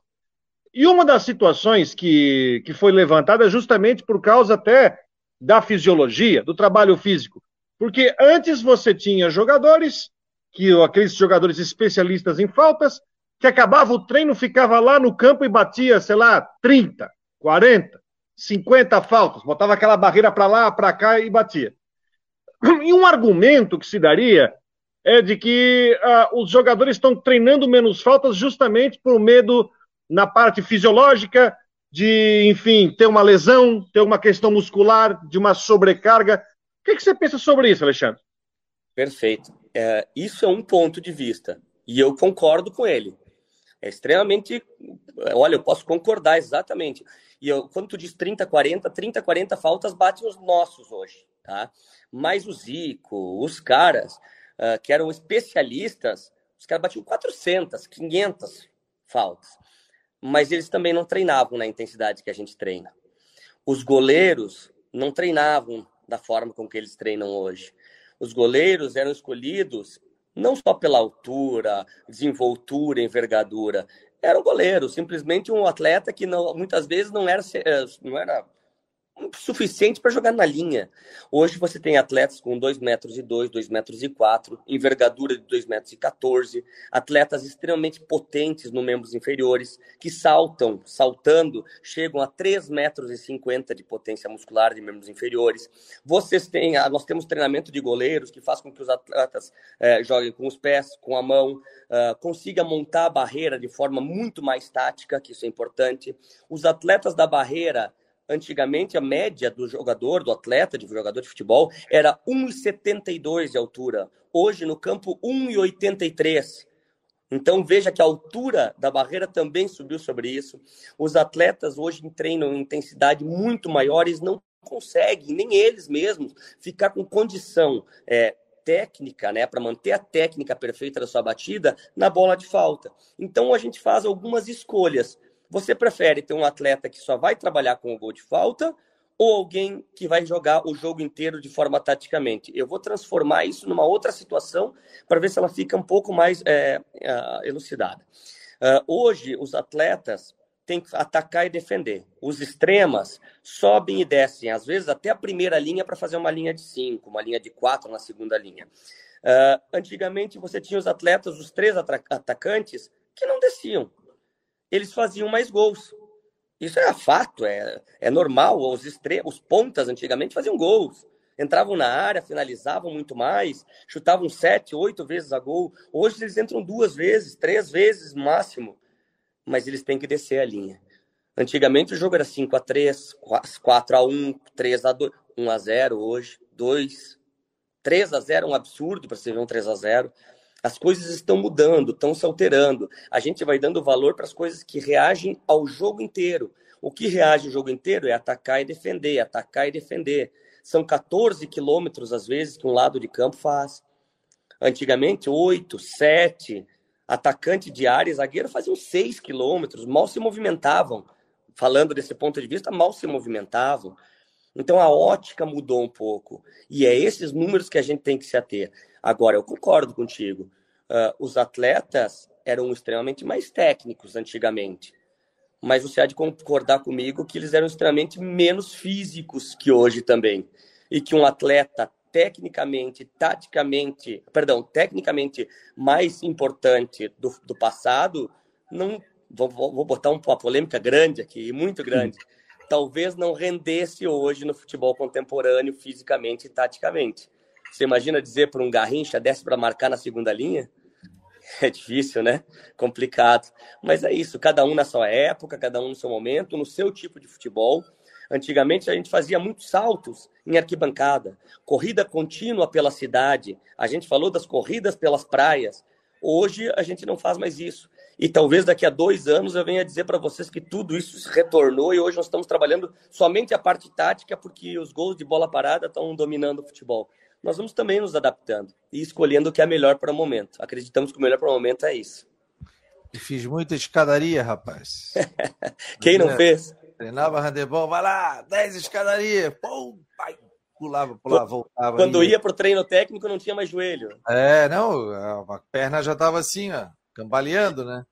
E uma das situações que, que foi levantada é justamente por causa até da fisiologia, do trabalho físico. Porque antes você tinha jogadores, que aqueles jogadores especialistas em faltas, que acabava o treino, ficava lá no campo e batia, sei lá, 30, 40, 50 faltas, botava aquela barreira para lá, para cá e batia. E um argumento que se daria é de que uh, os jogadores estão treinando menos faltas justamente por medo na parte fisiológica de, enfim, ter uma lesão, ter uma questão muscular, de uma sobrecarga que, que você pensa sobre isso, Alexandre? Perfeito. É, isso é um ponto de vista. E eu concordo com ele. É extremamente. Olha, eu posso concordar exatamente. E eu, quando tu diz 30, 40, 30, 40 faltas batem os nossos hoje, tá? Mas o Zico, os caras uh, que eram especialistas, os caras batiam 400, 500 faltas. Mas eles também não treinavam na intensidade que a gente treina. Os goleiros não treinavam da forma com que eles treinam hoje. Os goleiros eram escolhidos não só pela altura, desenvoltura, envergadura. Era um goleiro, simplesmente um atleta que não, muitas vezes não era, eh, não era suficiente para jogar na linha. Hoje você tem atletas com 2 metros e 2, 2 metros e 4, envergadura de 2 metros e 14, atletas extremamente potentes nos membros inferiores, que saltam, saltando, chegam a 3 metros e 50 de potência muscular de membros inferiores. Vocês têm, nós temos treinamento de goleiros que faz com que os atletas é, joguem com os pés, com a mão, uh, consiga montar a barreira de forma muito mais tática, que isso é importante. Os atletas da barreira Antigamente, a média do jogador, do atleta, de jogador de futebol, era 1,72 de altura. Hoje, no campo, 1,83. Então, veja que a altura da barreira também subiu sobre isso. Os atletas hoje treinam em intensidade muito maiores, não conseguem, nem eles mesmos, ficar com condição é, técnica, né, para manter a técnica perfeita da sua batida na bola de falta. Então, a gente faz algumas escolhas. Você prefere ter um atleta que só vai trabalhar com o gol de falta ou alguém que vai jogar o jogo inteiro de forma taticamente? Eu vou transformar isso numa outra situação para ver se ela fica um pouco mais é, é, elucidada. Uh, hoje, os atletas têm que atacar e defender. Os extremas sobem e descem, às vezes até a primeira linha para fazer uma linha de cinco, uma linha de quatro na segunda linha. Uh, antigamente, você tinha os atletas, os três atacantes, que não desciam eles faziam mais gols. Isso é fato, é, é normal. Os, estre... os pontas antigamente faziam gols. Entravam na área, finalizavam muito mais, chutavam sete, oito vezes a gol. Hoje eles entram duas vezes, três vezes máximo. Mas eles têm que descer a linha. Antigamente o jogo era 5 a 3 4 a 1 3 a 2 1 a 0 hoje, 2, 3 a 0 é um absurdo para você ver um 3 a 0 as coisas estão mudando, estão se alterando. A gente vai dando valor para as coisas que reagem ao jogo inteiro. O que reage ao jogo inteiro é atacar e defender, atacar e defender. São 14 quilômetros, às vezes, que um lado de campo faz. Antigamente, 8, 7. Atacante de área, zagueiro faziam 6 quilômetros, mal se movimentavam. Falando desse ponto de vista, mal se movimentavam. Então a ótica mudou um pouco. E é esses números que a gente tem que se ater. Agora, eu concordo contigo. Uh, os atletas eram extremamente mais técnicos antigamente. Mas você há de concordar comigo que eles eram extremamente menos físicos que hoje também. E que um atleta tecnicamente, taticamente, perdão, tecnicamente mais importante do, do passado, não vou, vou botar uma polêmica grande aqui, muito grande, talvez não rendesse hoje no futebol contemporâneo fisicamente e taticamente. Você imagina dizer para um Garrincha, desce para marcar na segunda linha? É difícil, né? Complicado. Mas é isso, cada um na sua época, cada um no seu momento, no seu tipo de futebol. Antigamente a gente fazia muitos saltos em arquibancada, corrida contínua pela cidade. A gente falou das corridas pelas praias. Hoje a gente não faz mais isso. E talvez daqui a dois anos eu venha dizer para vocês que tudo isso se retornou e hoje nós estamos trabalhando somente a parte tática porque os gols de bola parada estão dominando o futebol nós vamos também nos adaptando e escolhendo o que é melhor para o momento. Acreditamos que o melhor para o momento é isso. E fiz muita escadaria, rapaz. Quem não fez? Treinava handebol, vai lá, 10 escadarias, pum, pai, pulava, pulava, voltava. Quando ia, ia para o treino técnico, não tinha mais joelho. É, não, a perna já estava assim, ó, cambaleando, né?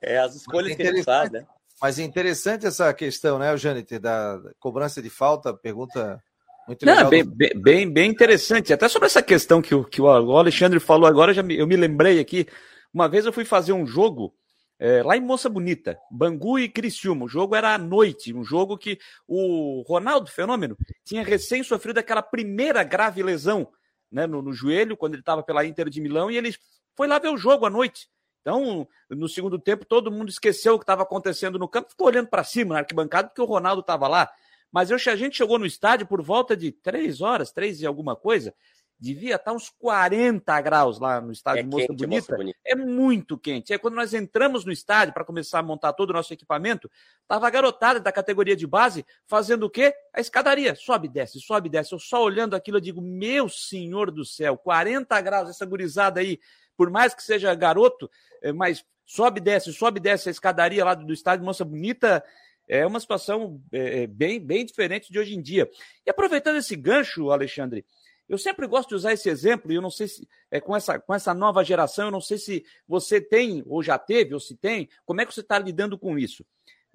É, as escolhas é que gente faz, né? Mas é interessante essa questão, né, Janete, da cobrança de falta, pergunta muito legal. Não, bem, bem, bem interessante. Até sobre essa questão que o, que o Alexandre falou agora, já me, eu me lembrei aqui. Uma vez eu fui fazer um jogo é, lá em Moça Bonita, Bangu e Criciúma. O jogo era à noite, um jogo que o Ronaldo Fenômeno tinha recém sofrido aquela primeira grave lesão né, no, no joelho, quando ele estava pela Inter de Milão, e ele foi lá ver o jogo à noite. Então, no segundo tempo, todo mundo esqueceu o que estava acontecendo no campo, ficou olhando para cima na arquibancada, porque o Ronaldo estava lá. Mas eu, a gente chegou no estádio por volta de três horas, três e alguma coisa, devia estar uns 40 graus lá no estádio é Moça, Bonita. Moça Bonita. É muito quente. É quando nós entramos no estádio para começar a montar todo o nosso equipamento, tava a garotada da categoria de base fazendo o quê? A escadaria. Sobe, desce, sobe, desce. Eu só olhando aquilo, eu digo, meu senhor do céu, 40 graus, essa gurizada aí, por mais que seja garoto, é, mas sobe, desce, sobe, desce a escadaria lá do estádio Moça Bonita. É uma situação é, é, bem, bem diferente de hoje em dia. E aproveitando esse gancho, Alexandre, eu sempre gosto de usar esse exemplo, e eu não sei se é, com, essa, com essa nova geração, eu não sei se você tem, ou já teve, ou se tem, como é que você está lidando com isso?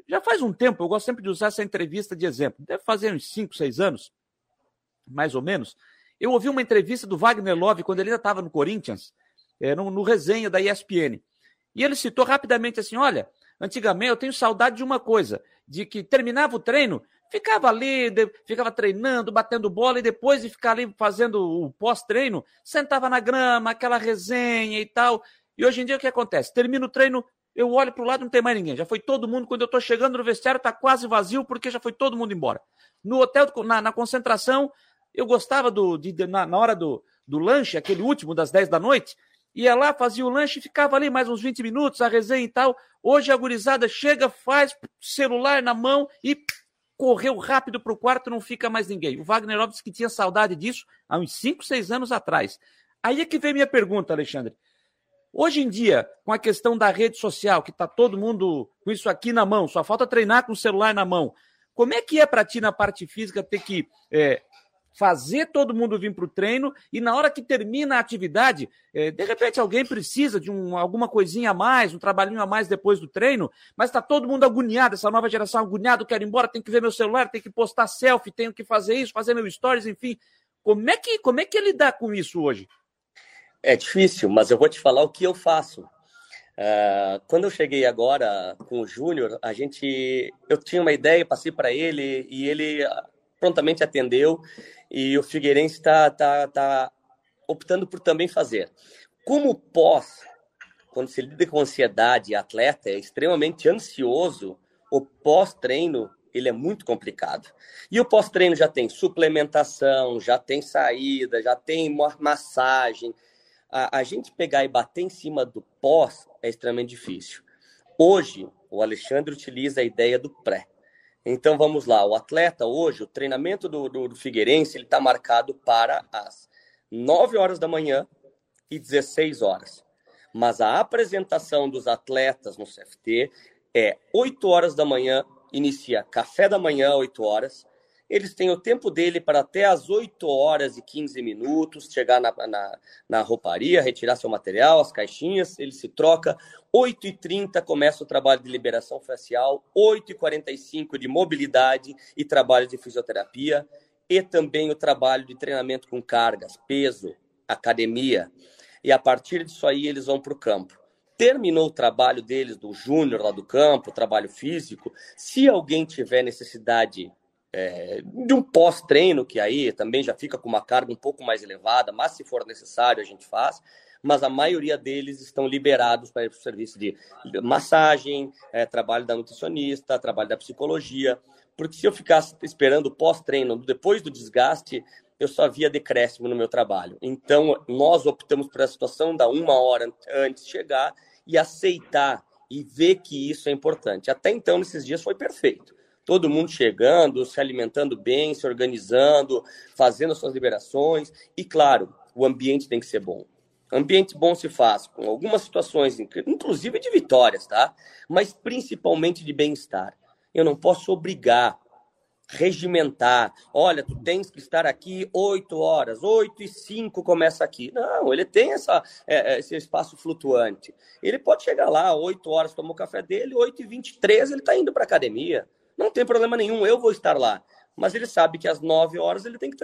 Já faz um tempo, eu gosto sempre de usar essa entrevista de exemplo, deve fazer uns 5, 6 anos, mais ou menos. Eu ouvi uma entrevista do Wagner Love quando ele ainda estava no Corinthians, é, no, no resenha da ESPN. E ele citou rapidamente assim: olha, antigamente eu tenho saudade de uma coisa, de que terminava o treino, ficava ali, de, ficava treinando, batendo bola e depois de ficar ali fazendo o pós-treino, sentava na grama, aquela resenha e tal. E hoje em dia o que acontece? Termina o treino, eu olho para o lado não tem mais ninguém. Já foi todo mundo. Quando eu estou chegando no vestiário, está quase vazio porque já foi todo mundo embora. No hotel, na, na concentração, eu gostava do, de, na, na, hora do, do lanche, aquele último das 10 da noite, ia lá, fazia o lanche e ficava ali mais uns 20 minutos, a resenha e tal. Hoje a gurizada chega, faz celular na mão e correu rápido para o quarto, não fica mais ninguém. O Wagner disse que tinha saudade disso há uns 5, 6 anos atrás. Aí é que vem minha pergunta, Alexandre. Hoje em dia, com a questão da rede social, que está todo mundo com isso aqui na mão, só falta treinar com o celular na mão. Como é que é para ti na parte física ter que é, fazer todo mundo vir para o treino e na hora que termina a atividade, é, de repente alguém precisa de um, alguma coisinha a mais, um trabalhinho a mais depois do treino, mas está todo mundo agoniado, essa nova geração agoniado, quero ir embora, tem que ver meu celular, tem que postar selfie, tenho que fazer isso, fazer meu stories, enfim. Como é que, como é que ele dá com isso hoje? É difícil, mas eu vou te falar o que eu faço. Uh, quando eu cheguei agora com o Júnior, a gente, eu tinha uma ideia, passei para ele e ele prontamente atendeu e o Figueirense está tá, tá optando por também fazer. Como pós, quando se lida com ansiedade, atleta é extremamente ansioso, o pós-treino ele é muito complicado. E o pós-treino já tem suplementação, já tem saída, já tem massagem. A, a gente pegar e bater em cima do pós é extremamente difícil. Hoje, o Alexandre utiliza a ideia do pré. Então vamos lá, o atleta hoje, o treinamento do, do, do Figueirense, ele está marcado para as 9 horas da manhã e 16 horas. Mas a apresentação dos atletas no CFT é 8 horas da manhã, inicia café da manhã, 8 horas, eles têm o tempo dele para até as 8 horas e 15 minutos chegar na, na, na rouparia, retirar seu material, as caixinhas, ele se troca. 8h30 começa o trabalho de liberação facial, 8h45 de mobilidade e trabalho de fisioterapia, e também o trabalho de treinamento com cargas, peso, academia. E a partir disso aí eles vão para o campo terminou o trabalho deles, do júnior lá do campo, trabalho físico, se alguém tiver necessidade é, de um pós-treino, que aí também já fica com uma carga um pouco mais elevada, mas se for necessário a gente faz. Mas a maioria deles estão liberados para o serviço de massagem, é, trabalho da nutricionista, trabalho da psicologia. Porque se eu ficasse esperando pós-treino, depois do desgaste, eu só via decréscimo no meu trabalho. Então, nós optamos por a situação da uma hora antes de chegar e aceitar e ver que isso é importante. Até então, nesses dias, foi perfeito todo mundo chegando, se alimentando bem, se organizando, fazendo as suas liberações. E, claro, o ambiente tem que ser bom. Ambiente bom se faz com algumas situações, inclusive de vitórias, tá? Mas principalmente de bem-estar. Eu não posso obrigar, regimentar. Olha, tu tens que estar aqui oito horas, oito e cinco começa aqui. Não, ele tem essa, é, é esse espaço flutuante. Ele pode chegar lá, oito horas, tomou o café dele, oito e vinte e três ele está indo para academia. Não tem problema nenhum, eu vou estar lá mas ele sabe que às 9 horas ele tem que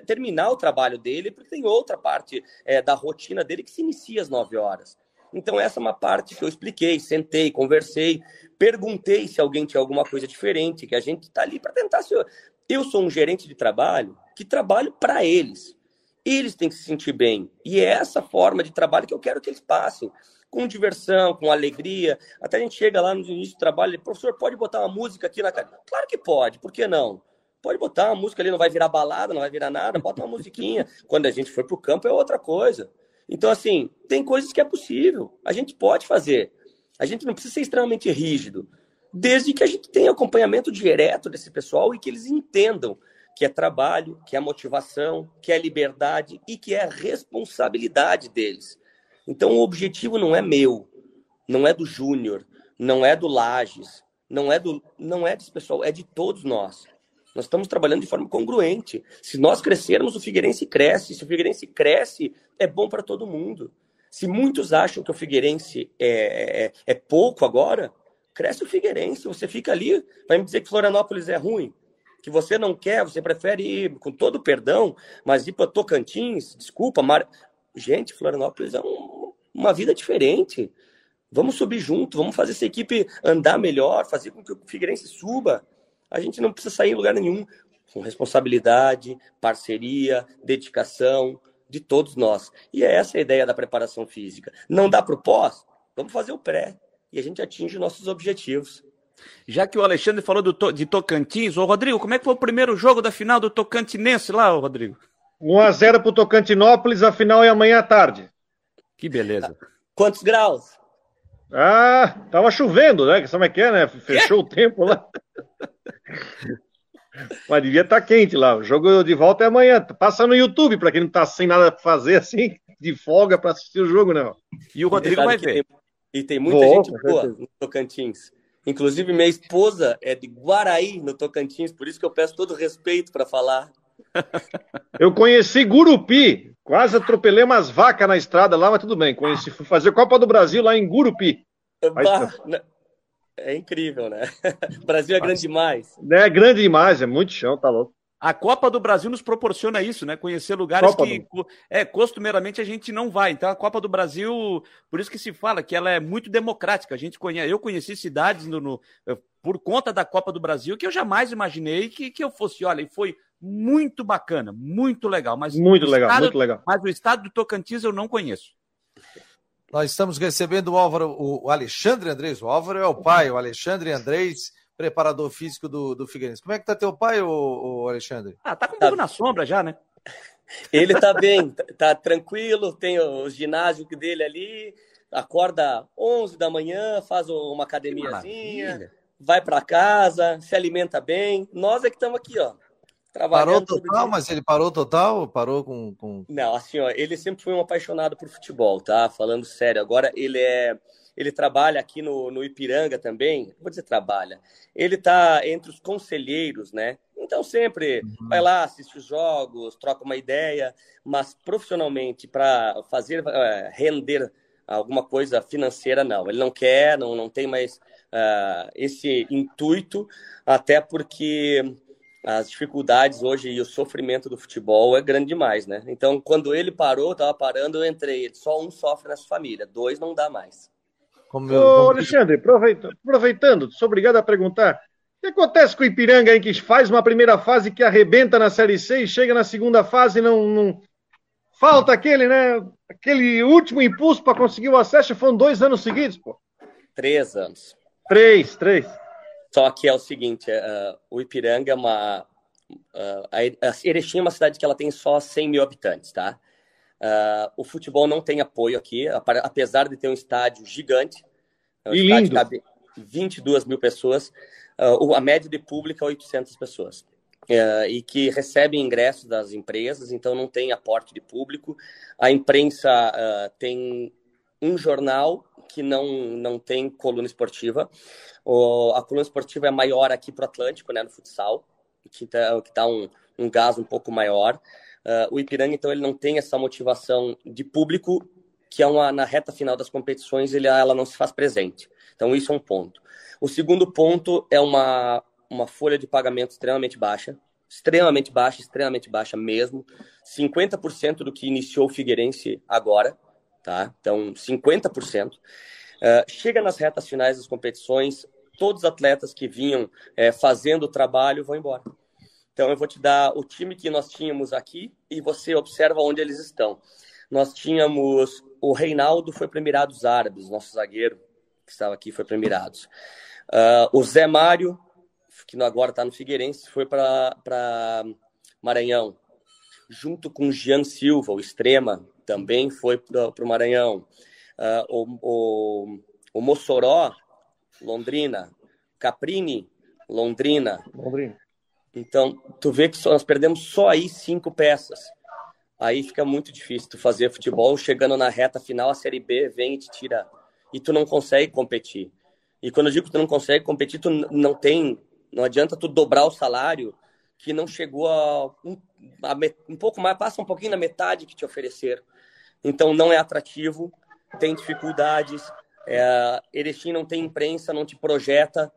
terminar o trabalho dele, porque tem outra parte é, da rotina dele que se inicia às 9 horas. Então, essa é uma parte que eu expliquei, sentei, conversei, perguntei se alguém tinha alguma coisa diferente, que a gente está ali para tentar. Ser... Eu sou um gerente de trabalho que trabalho para eles. Eles têm que se sentir bem. E é essa forma de trabalho que eu quero que eles passem. Com diversão, com alegria. Até a gente chega lá no início do trabalho e professor, pode botar uma música aqui na cara? Claro que pode, por que não? Pode botar uma música ali, não vai virar balada, não vai virar nada, bota uma musiquinha. Quando a gente for para o campo é outra coisa. Então, assim, tem coisas que é possível, a gente pode fazer. A gente não precisa ser extremamente rígido, desde que a gente tenha acompanhamento direto desse pessoal e que eles entendam que é trabalho, que é motivação, que é liberdade e que é responsabilidade deles. Então, o objetivo não é meu, não é do Júnior, não é do Lages, não é do, não é desse pessoal, é de todos nós. Nós estamos trabalhando de forma congruente. Se nós crescermos, o Figueirense cresce. Se o Figueirense cresce, é bom para todo mundo. Se muitos acham que o Figueirense é, é, é, pouco agora, cresce o Figueirense. Você fica ali, vai me dizer que Florianópolis é ruim, que você não quer, você prefere ir, com todo perdão, mas ir para Tocantins, desculpa, Mar... gente, Florianópolis é um, uma vida diferente. Vamos subir junto, vamos fazer essa equipe andar melhor, fazer com que o Figueirense suba a gente não precisa sair em lugar nenhum. Com responsabilidade, parceria, dedicação de todos nós. E é essa a ideia da preparação física. Não dá para o pós? Vamos fazer o pré. E a gente atinge nossos objetivos. Já que o Alexandre falou do, de Tocantins, ô Rodrigo, como é que foi o primeiro jogo da final do Tocantinense lá, ô Rodrigo? 1x0 pro Tocantinópolis, a final é amanhã à tarde. Que beleza. Quantos graus? Ah, tava chovendo, né? Sabe como é que é, né? Fechou o tempo lá. Mas devia estar tá quente lá. O jogo de volta é amanhã. Passa no YouTube para quem não tá sem nada para fazer assim, de folga para assistir o jogo, né? E o Rodrigo vai ver. Tem, e tem muita Vou, gente boa no Tocantins. Inclusive, minha esposa é de Guaraí, no Tocantins, por isso que eu peço todo respeito para falar. Eu conheci Gurupi, quase atropelei umas vacas na estrada lá, mas tudo bem. Conheci, fui fazer Copa do Brasil lá em Gurupi. Bah, é incrível, né? O Brasil é grande demais. É grande demais, é muito chão, tá louco. A Copa do Brasil nos proporciona isso, né? Conhecer lugares Copa que do... é costumeiramente a gente não vai. Então a Copa do Brasil, por isso que se fala que ela é muito democrática. A gente conhece, eu conheci cidades no, no, por conta da Copa do Brasil que eu jamais imaginei que, que eu fosse. Olha, e foi muito bacana, muito legal. Mas muito legal, estado, muito legal. Mas o estado do Tocantins eu não conheço. Nós estamos recebendo o Álvaro, o Alexandre Andrés. O Álvaro é o pai, o Alexandre Andrés, preparador físico do, do Figueirense. Como é que tá teu pai, o, o Alexandre? Ah, tá com um pouco tá. na sombra já, né? Ele tá bem, tá, tá tranquilo, tem o ginásio dele ali, acorda 11 da manhã, faz uma academiazinha, vai para casa, se alimenta bem. Nós é que estamos aqui, ó. Parou total, mas ele parou total? Parou com, com. Não, assim, ó, ele sempre foi um apaixonado por futebol, tá? Falando sério. Agora ele é. Ele trabalha aqui no, no Ipiranga também. Vou dizer trabalha. Ele tá entre os conselheiros, né? Então sempre uhum. vai lá, assiste os jogos, troca uma ideia, mas profissionalmente, para fazer uh, render alguma coisa financeira, não. Ele não quer, não, não tem mais uh, esse intuito, até porque as dificuldades hoje e o sofrimento do futebol é grande demais, né? Então, quando ele parou, estava parando, eu entrei. Só um sofre nessa família, dois não dá mais. Como eu... Ô, Alexandre, aproveitando, aproveitando, sou obrigado a perguntar. O que acontece com o Ipiranga aí, que faz uma primeira fase que arrebenta na Série C e chega na segunda fase e não, não... Falta aquele, né? Aquele último impulso para conseguir o acesso, foram dois anos seguidos, pô. Três anos. Três, três. Só que é o seguinte, uh, o Ipiranga é uma... Uh, a Erechim é uma cidade que ela tem só 100 mil habitantes, tá? Uh, o futebol não tem apoio aqui, apesar de ter um estádio gigante. É um e estádio lindo. cabe 22 mil pessoas. uh, a média de público é 800 pessoas. Uh, e que recebem ingressos das empresas, então não tem aporte de público. A imprensa uh, tem um jornal que não, não tem coluna esportiva. O, a coluna esportiva é maior aqui para o Atlântico, né, no futsal, que está que tá um, um gás um pouco maior. Uh, o Ipiranga, então, ele não tem essa motivação de público que é uma, na reta final das competições ele, ela não se faz presente. Então, isso é um ponto. O segundo ponto é uma, uma folha de pagamento extremamente baixa, extremamente baixa, extremamente baixa mesmo. 50% do que iniciou o Figueirense agora, tá? Então, 50%. Uh, ah, chega nas retas finais das competições, todos os atletas que vinham é, fazendo o trabalho vão embora. Então, eu vou te dar o time que nós tínhamos aqui e você observa onde eles estão. Nós tínhamos o Reinaldo foi para Emirados Árabes, nosso zagueiro que estava aqui foi para Emirados. Uh, o Zé Mário, que agora está no Figueirense, foi para Maranhão. Junto com o Jean Silva, o extrema, também foi para o Maranhão. Uh, o, o, o Mossoró, Londrina. Caprini, Londrina. Londrina. Então, tu vê que nós perdemos só aí cinco peças. Aí fica muito difícil tu fazer futebol, chegando na reta final, a Série B vem e te tira. E tu não consegue competir. E quando eu digo que tu não consegue competir, tu não tem. Não adianta tu dobrar o salário que não chegou a um, a um pouco mais, passa um pouquinho na metade que te ofereceram. Então não é atrativo, tem dificuldades. É, Erechim não tem imprensa, não te projeta.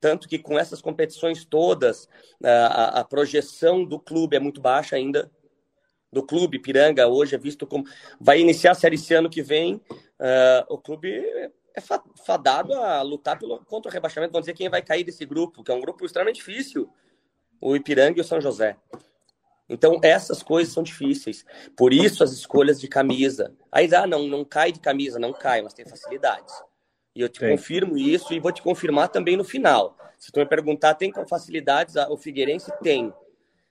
Tanto que com essas competições todas, a, a projeção do clube é muito baixa ainda. Do clube, Piranga, hoje é visto como. Vai iniciar a Série C ano que vem. Uh, o clube é fadado a lutar pelo, contra o rebaixamento. Vamos dizer quem vai cair desse grupo, que é um grupo extremamente difícil. O Ipiranga e o São José. Então, essas coisas são difíceis. Por isso, as escolhas de camisa. Aí, ah, não, não cai de camisa, não cai, mas tem facilidades. E eu te Sim. confirmo isso e vou te confirmar também no final. Se tu me perguntar, tem com facilidades? O Figueirense tem.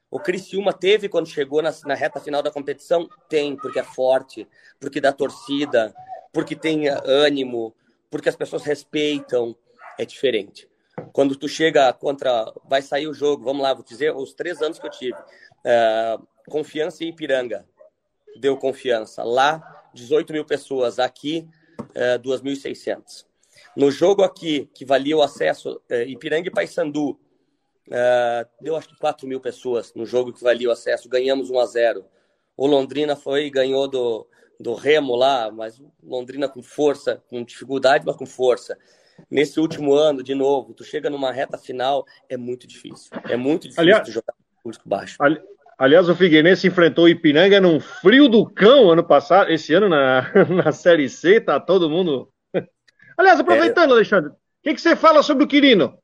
O Criciúma teve quando chegou na, na, reta final da competição? Tem, porque é forte, porque dá torcida, porque tem ânimo, porque as pessoas respeitam. É diferente. Quando tu chega contra. Vai sair o jogo, vamos lá, vou dizer os três anos que eu tive. Uh, confiança em Ipiranga. Deu confiança. Lá, 18 mil pessoas. Aqui, uh, 2.600. No jogo aqui, que valia o acesso, eh, Ipiranga e Paysandu, uh, deu acho que 4 mil pessoas no jogo que valia o acesso, ganhamos 1 a 0 O Londrina foi e ganhou do, do Remo lá, mas Londrina com força, com dificuldade, mas com força. Nesse último ano, de novo, tu chega numa reta final, é muito difícil. É muito difícil aliás, jogar público baixo. Ali, aliás, o Figueirense enfrentou o Ipiranga num frio do cão ano passado, esse ano na, na Série C, tá todo mundo Aliás, aproveitando, é... Alexandre, o que, que, você fala sobre o Quirino?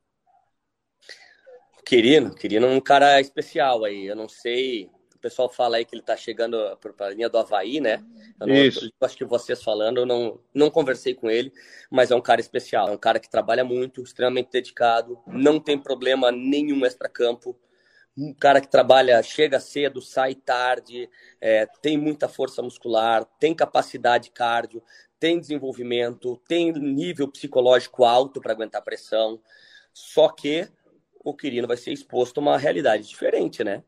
O Quirino, Quirino é um cara especial aí. Eu não sei. O pessoal fala aí que ele tá chegando para a linha do Havaí, né? Eu não, Isso. Eu acho que vocês falando, eu não, não conversei com ele, mas é um cara especial. É um cara que trabalha muito, extremamente dedicado, não tem problema nenhum extra-campo um cara que trabalha, chega cedo, sai tarde, é, tem muita força muscular, tem capacidade cardio, tem desenvolvimento, tem nível psicológico alto para aguentar pressão. Só que o Quirino vai ser exposto a uma realidade diferente, né?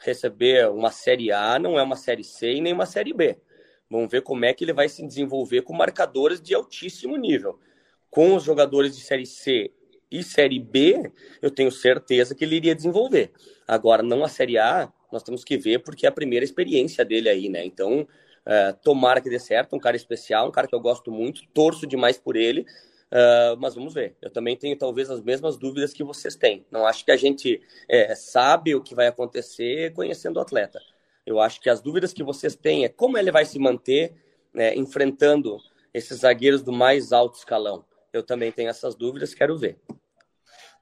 Receber uma série A não é uma série C e nem uma série B. Vamos ver como é que ele vai se desenvolver com marcadores de altíssimo nível. Com os jogadores de série C e série B, eu tenho certeza que ele iria desenvolver. Agora, não a série A, nós temos que ver porque é a primeira experiência dele aí, né? Então, Uh, tomara que dê certo, um cara especial, um cara que eu gosto muito, torço demais por ele, uh, mas vamos ver. Eu também tenho talvez as mesmas dúvidas que vocês têm. Não acho que a gente é, sabe o que vai acontecer conhecendo o atleta. Eu acho que as dúvidas que vocês têm é como ele vai se manter né, enfrentando esses zagueiros do mais alto escalão. Eu também tenho essas dúvidas, quero ver.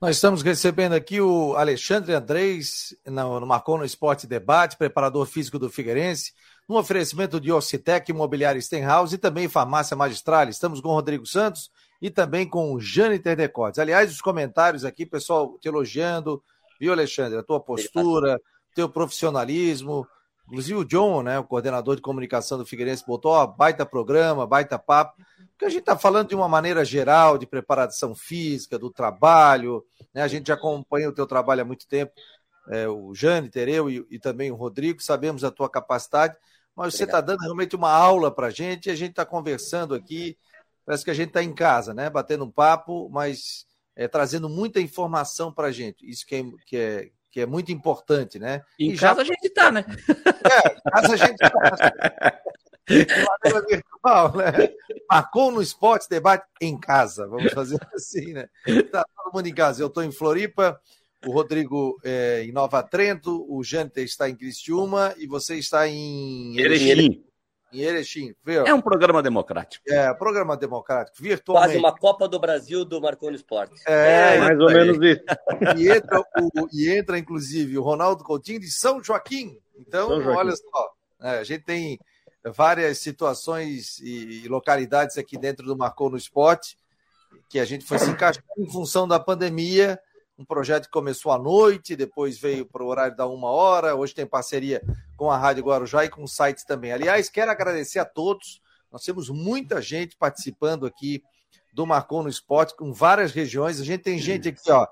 Nós estamos recebendo aqui o Alexandre Andrés, no, no Marcou no Esporte Debate, preparador físico do Figueirense no oferecimento de Ocitec, Imobiliária Stenhouse e também Farmácia Magistral. Estamos com o Rodrigo Santos e também com o Jâniter Decotes. Aliás, os comentários aqui, pessoal te elogiando, viu, Alexandre? A tua postura, teu profissionalismo. Inclusive o John, né, o coordenador de comunicação do Figueirense, botou, ó, baita programa, baita papo, porque a gente está falando de uma maneira geral de preparação física, do trabalho, né, a gente já acompanha o teu trabalho há muito tempo, é, o Jane, Tereu e, e também o Rodrigo, sabemos a tua capacidade, mas você está dando realmente uma aula para a gente, e a gente está conversando aqui, parece que a gente está em casa, né, batendo um papo, mas é, trazendo muita informação para a gente, isso que é, que é, que é muito importante, né? Em e casa já... a gente está, né? É, em casa a gente está. de maneira virtual, né? Marcou no esporte debate em casa, vamos fazer assim, né? Tá todo mundo em casa. Eu estou em Floripa, o Rodrigo é, em Nova Trento, o Jante está em Cristiúma e você está em Erechim. Em Erechim. Viu? É um programa democrático. É, programa democrático, virtualmente. Quase uma Copa do Brasil do Marconi Esporte. É, é mais ou menos isso. E entra, o, e entra, inclusive, o Ronaldo Coutinho de São Joaquim. Então, São Joaquim. olha só, é, a gente tem várias situações e, localidades aqui dentro do Marcou no Esporte que a gente foi se encaixando em função da pandemia. Um projeto que começou à noite, depois veio para o horário da uma hora, hoje tem parceria com a Rádio Guarujá e com sites também. Aliás, quero agradecer a todos, nós temos muita gente participando aqui do Marcou no Esporte, com várias regiões, a gente tem gente aqui, ó,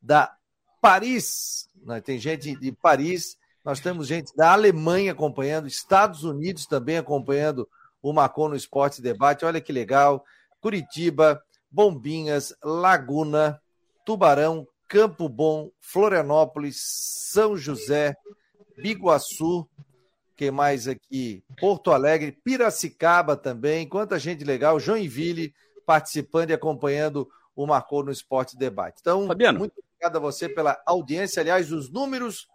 da Paris, né? tem gente de Paris, nós temos gente da Alemanha acompanhando, Estados Unidos também acompanhando o Marcou no Esporte Debate, olha que legal, Curitiba, Bombinhas, Laguna, Tubarão, Campo Bom, Florianópolis, São José, Biguaçu, que mais aqui? Porto Alegre, Piracicaba também, quanta gente legal, Joinville participando e acompanhando o Marcou no Esporte Debate. Então, Fabiano. muito obrigado a você pela audiência. Aliás, os números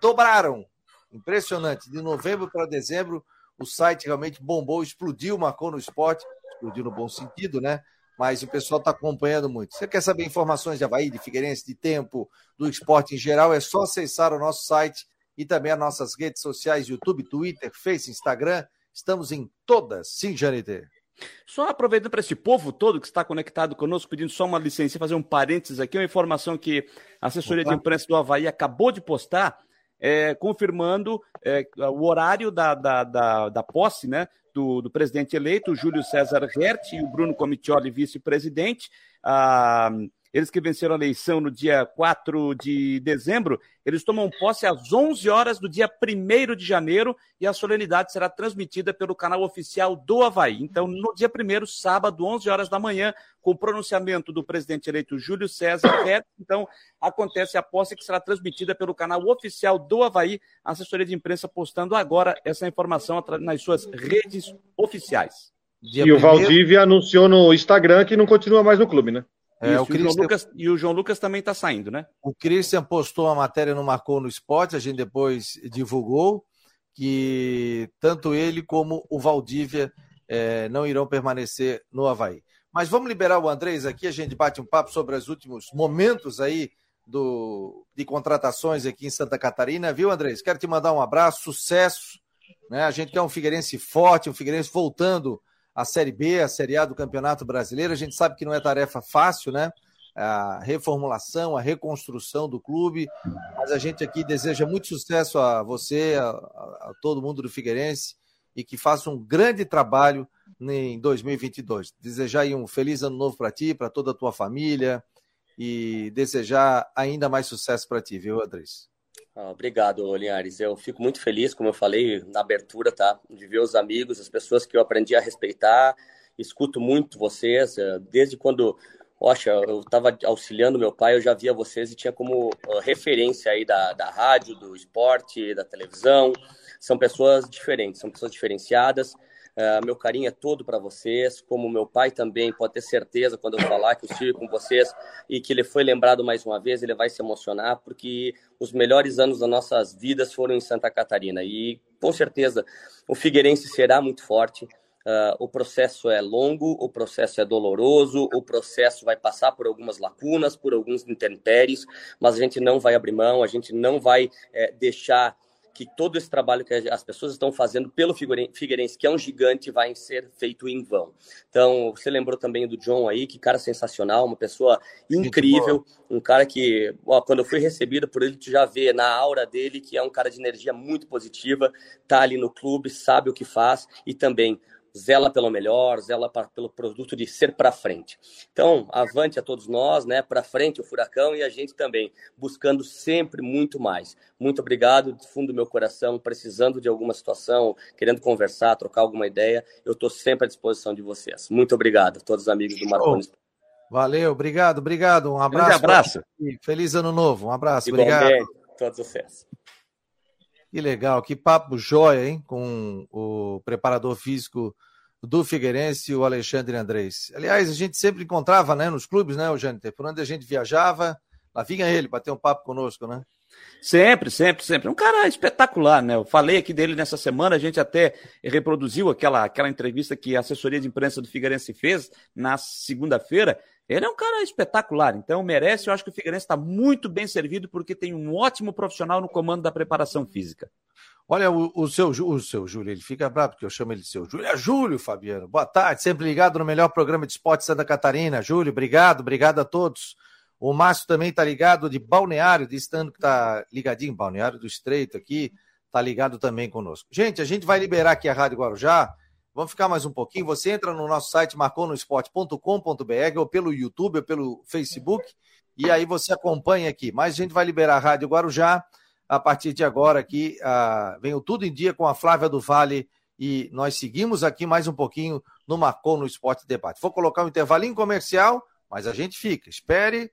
dobraram. Impressionante. De novembro para dezembro, o site realmente bombou, explodiu, marcou no esporte, explodiu no bom sentido, né? mas o pessoal está acompanhando muito. Você quer saber informações de Havaí, de Figueirense, de tempo, do esporte em geral? É só acessar o nosso site e também as nossas redes sociais, YouTube, Twitter, Face, Instagram. Estamos em todas. Sim, Janete. Só aproveitando para esse povo todo que está conectado conosco, pedindo só uma licença, fazer um parênteses aqui, uma informação que a assessoria Opa. de imprensa do Havaí acabou de postar, é, confirmando é, o horário da, da, da, da posse né, do, do presidente eleito, Júlio César Hert, e o Bruno Comitioli, vice-presidente. Ah, eles que venceram a eleição no dia 4 de dezembro, eles tomam posse às 11 horas do dia 1 de janeiro e a solenidade será transmitida pelo canal oficial do Havaí. Então, no dia 1 sábado, 11 horas da manhã, com o pronunciamento do presidente eleito Júlio César Então, acontece a posse que será transmitida pelo canal oficial do Havaí, a assessoria de imprensa postando agora essa informação nas suas redes oficiais. Dia e primeiro... o Valdívia anunciou no Instagram que não continua mais no clube, né? É, o Christian... Lucas, e o João Lucas também está saindo, né? O Christian postou a matéria no Marcou no Esporte, a gente depois divulgou que tanto ele como o Valdívia é, não irão permanecer no Havaí. Mas vamos liberar o Andrés aqui, a gente bate um papo sobre os últimos momentos aí do, de contratações aqui em Santa Catarina, viu, Andrés? Quero te mandar um abraço, sucesso. Né? A gente quer um Figueirense forte, um Figueirense voltando a Série B, a Série A do Campeonato Brasileiro. A gente sabe que não é tarefa fácil, né? A reformulação, a reconstrução do clube, mas a gente aqui deseja muito sucesso a você, a, a todo mundo do Figueirense e que faça um grande trabalho em 2022. Desejar aí um feliz ano novo para ti, para toda a tua família e desejar ainda mais sucesso para ti, viu, Andrés? Ah, obrigado, Linhares. Eu fico muito feliz, como eu falei na abertura, tá? De ver os amigos, as pessoas que eu aprendi a respeitar. Escuto muito vocês, eh, desde quando, poxa, eu estava auxiliando meu pai, eu já via vocês e tinha como uh, referência aí da, da rádio, do esporte, da televisão. São pessoas diferentes, são pessoas diferenciadas. Uh, meu carinho é todo para vocês, como meu pai também, pode ter certeza quando eu falar que eu estive com vocês e que ele foi lembrado mais uma vez, ele vai se emocionar, porque os melhores anos das nossas vidas foram em Santa Catarina. E com certeza o Figueirense será muito forte. Uh, o processo é longo, o processo é doloroso, o processo vai passar por algumas lacunas, por alguns intempéries, mas a gente não vai abrir mão, a gente não vai é, deixar que todo esse trabalho que as pessoas estão fazendo pelo Figueirense, que é um gigante, vai ser feito em vão. Então, você lembrou também do John aí, que cara sensacional, uma pessoa incrível, um cara que, ó, quando eu fui recebido por ele, tu já vê na aura dele que é um cara de energia muito positiva, tá ali no clube, sabe o que faz e também zela pelo melhor, zela pra, pelo produto de ser para frente. Então, avante a todos nós, né? Para frente o furacão e a gente também, buscando sempre muito mais. Muito obrigado, do fundo do meu coração, precisando de alguma situação, querendo conversar, trocar alguma ideia, eu estou sempre à disposição de vocês. Muito obrigado a todos os amigos do Marconi. Valeu, obrigado, obrigado. Um abraço. Um abraço. Feliz ano novo. Um abraço, Igualmente, obrigado. Todos vocês. Que legal, que papo jóia, hein? Com o preparador físico do Figueirense, o Alexandre Andrés. Aliás, a gente sempre encontrava, né, nos clubes, né, o Jâniter? Por onde a gente viajava, lá vinha ele bater um papo conosco, né? Sempre, sempre, sempre. Um cara espetacular, né? Eu falei aqui dele nessa semana, a gente até reproduziu aquela, aquela entrevista que a assessoria de imprensa do Figueirense fez na segunda-feira. Ele é um cara espetacular, então merece. Eu acho que o Figueirense está muito bem servido porque tem um ótimo profissional no comando da preparação física. Olha, o, o, seu, o seu Júlio, ele fica bravo porque eu chamo ele de seu Júlio. É Júlio, Fabiano. Boa tarde, sempre ligado no melhor programa de esporte de Santa Catarina. Júlio, obrigado, obrigado a todos. O Márcio também está ligado de Balneário, dizendo que está ligadinho, Balneário do Estreito aqui, está ligado também conosco. Gente, a gente vai liberar aqui a Rádio Guarujá. Vamos ficar mais um pouquinho. Você entra no nosso site marconosport.com.br ou pelo YouTube ou pelo Facebook e aí você acompanha aqui. Mas a gente vai liberar a Rádio Guarujá a partir de agora aqui. Uh, vem o Tudo em Dia com a Flávia do Vale e nós seguimos aqui mais um pouquinho no Marcou no Esporte Debate. Vou colocar um intervalinho comercial, mas a gente fica. Espere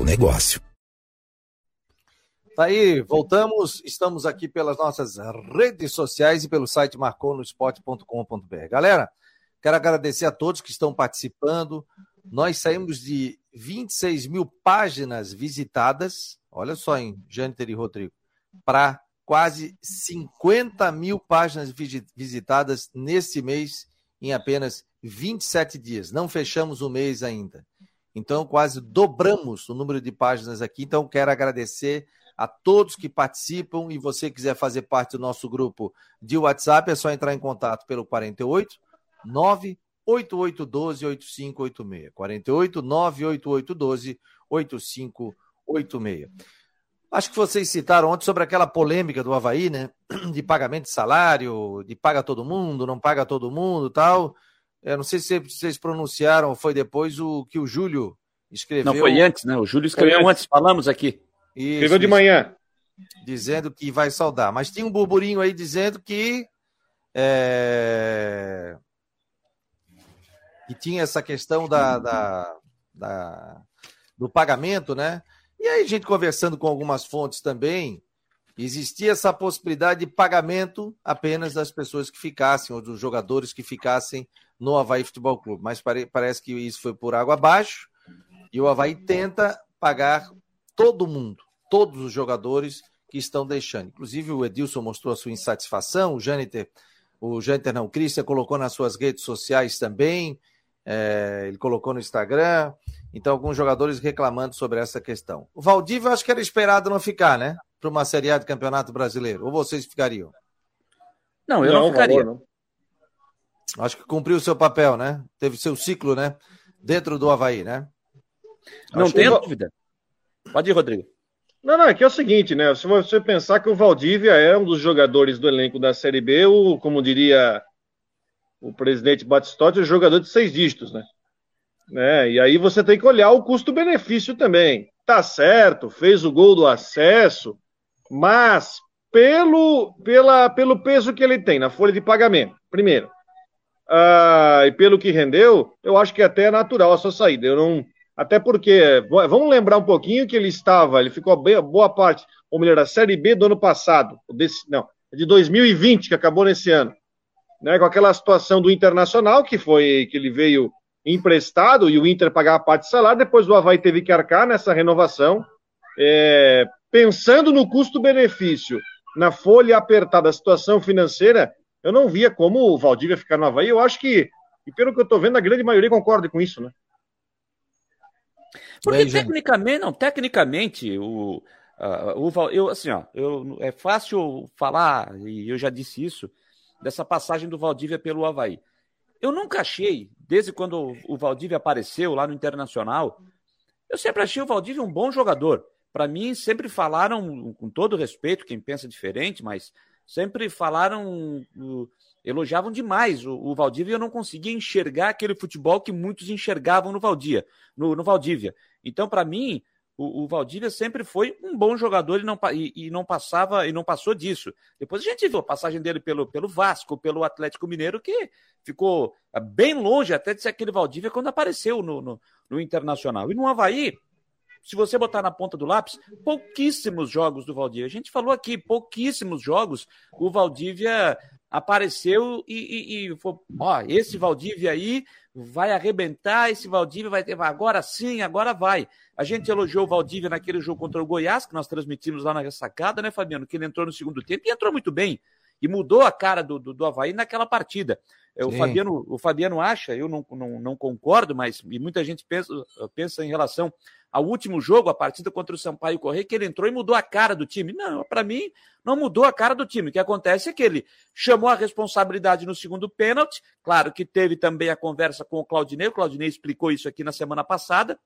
seu negócio. Tá aí, voltamos. Estamos aqui pelas nossas redes sociais e pelo site marconosport.com.br. Galera, quero agradecer a todos que estão participando. Nós saímos de 26 mil páginas visitadas, olha só, hein, Jâniter e Rodrigo, para quase 50 mil páginas visitadas nesse mês, em apenas 27 dias. Não fechamos o mês ainda. Então, quase dobramos o número de páginas aqui. Então, quero agradecer a todos que participam e você quiser fazer parte do nosso grupo de WhatsApp, é só entrar em contato pelo 48 98812 8586. 48 98812 8586. Acho que vocês citaram ontem sobre aquela polêmica do Havaí, né? De pagamento de salário, de paga todo mundo, não paga todo mundo tal. Eu não sei se vocês pronunciaram, foi depois o que o Júlio escreveu. Não, foi antes, né? O Júlio escreveu antes. antes, falamos aqui. Isso, escreveu de manhã. Dizendo que vai saudar. Mas tinha um burburinho aí dizendo que. É... Que tinha essa questão da, da, da, do pagamento, né? E aí, a gente conversando com algumas fontes também, existia essa possibilidade de pagamento apenas das pessoas que ficassem, ou dos jogadores que ficassem no Havaí Futebol Clube. Mas pare, parece que isso foi por água abaixo e o Havaí tenta pagar todo mundo, todos os jogadores que estão deixando. Inclusive o Edilson mostrou a sua insatisfação, o Jâniter, o Jâniter não, o Christian colocou nas suas redes sociais também, é, ele colocou no Instagram. Então, alguns jogadores reclamando sobre essa questão. O Valdívio, eu acho que era esperado não ficar, né? Para uma Série A de Campeonato Brasileiro. Ou vocês ficariam? Não, eu não, não ficaria. Favor, não. Acho que cumpriu o seu papel, né? Teve seu ciclo, né? Dentro do Havaí, né? Não Acho tenho que... dúvida. Pode ir, Rodrigo. Não, não, aqui é o seguinte, né? Se você pensar que o Valdívia é um dos jogadores do elenco da Série B, o, como diria o presidente Batistotti, o jogador de seis dígitos, né? né? E aí você tem que olhar o custo-benefício também. Tá certo, fez o gol do acesso, mas pelo, pela, pelo peso que ele tem na folha de pagamento, primeiro, ah, e pelo que rendeu, eu acho que até é natural a sua saída. Eu não, Até porque, vamos lembrar um pouquinho que ele estava, ele ficou bem, boa parte, ou melhor, a Série B do ano passado, desse, não, de 2020, que acabou nesse ano, né, com aquela situação do Internacional, que foi que ele veio emprestado e o Inter pagava parte do salário, depois o Havaí teve que arcar nessa renovação. É, pensando no custo-benefício, na folha apertada, a situação financeira, eu não via como o Valdívia ficar no Havaí. Eu acho que, e pelo que eu estou vendo, a grande maioria concorda com isso, né? Porque Bem, tecnicamente, não, tecnicamente, o, uh, o eu, assim, ó, eu, é fácil falar, e eu já disse isso, dessa passagem do Valdívia pelo Havaí. Eu nunca achei, desde quando o Valdívia apareceu lá no Internacional, eu sempre achei o Valdívia um bom jogador. Para mim, sempre falaram, com todo respeito, quem pensa diferente, mas sempre falaram, elogiavam demais o, o Valdívia eu não conseguia enxergar aquele futebol que muitos enxergavam no Valdívia. No, no Valdívia. Então, para mim, o, o, Valdívia sempre foi um bom jogador e não, e, e, não passava e não passou disso. Depois a gente viu a passagem dele pelo, pelo Vasco, pelo Atlético Mineiro, que ficou ah, bem longe até de ser aquele Valdívia quando apareceu no, no, no Internacional. E no Havaí, se você botar na ponta do lápis, pouquíssimos jogos do Valdívia. A gente falou aqui, pouquíssimos jogos o Valdívia apareceu e, e, e foi, ó, esse Valdívia aí vai arrebentar, esse Valdívia vai ter, agora sim, agora vai. A gente elogiou o Valdívia naquele jogo contra o Goiás, que nós transmitimos lá na ressacada, né, Fabiano? Que ele entrou no segundo tempo e entrou muito bem. E mudou a cara do, do, do Havaí naquela partida. É, o Fabiano, o Fabiano acha, eu não, não, não concordo, mas e muita gente pensa, pensa em relação ao último jogo, a partida contra o Sampaio Correia, que ele entrou e mudou a cara do time. Não, para mim, não mudou a cara do time. O que acontece é que ele chamou a responsabilidade no segundo pênalti. Claro que teve também a conversa com o Claudinei. O Claudinei explicou isso aqui na semana passada.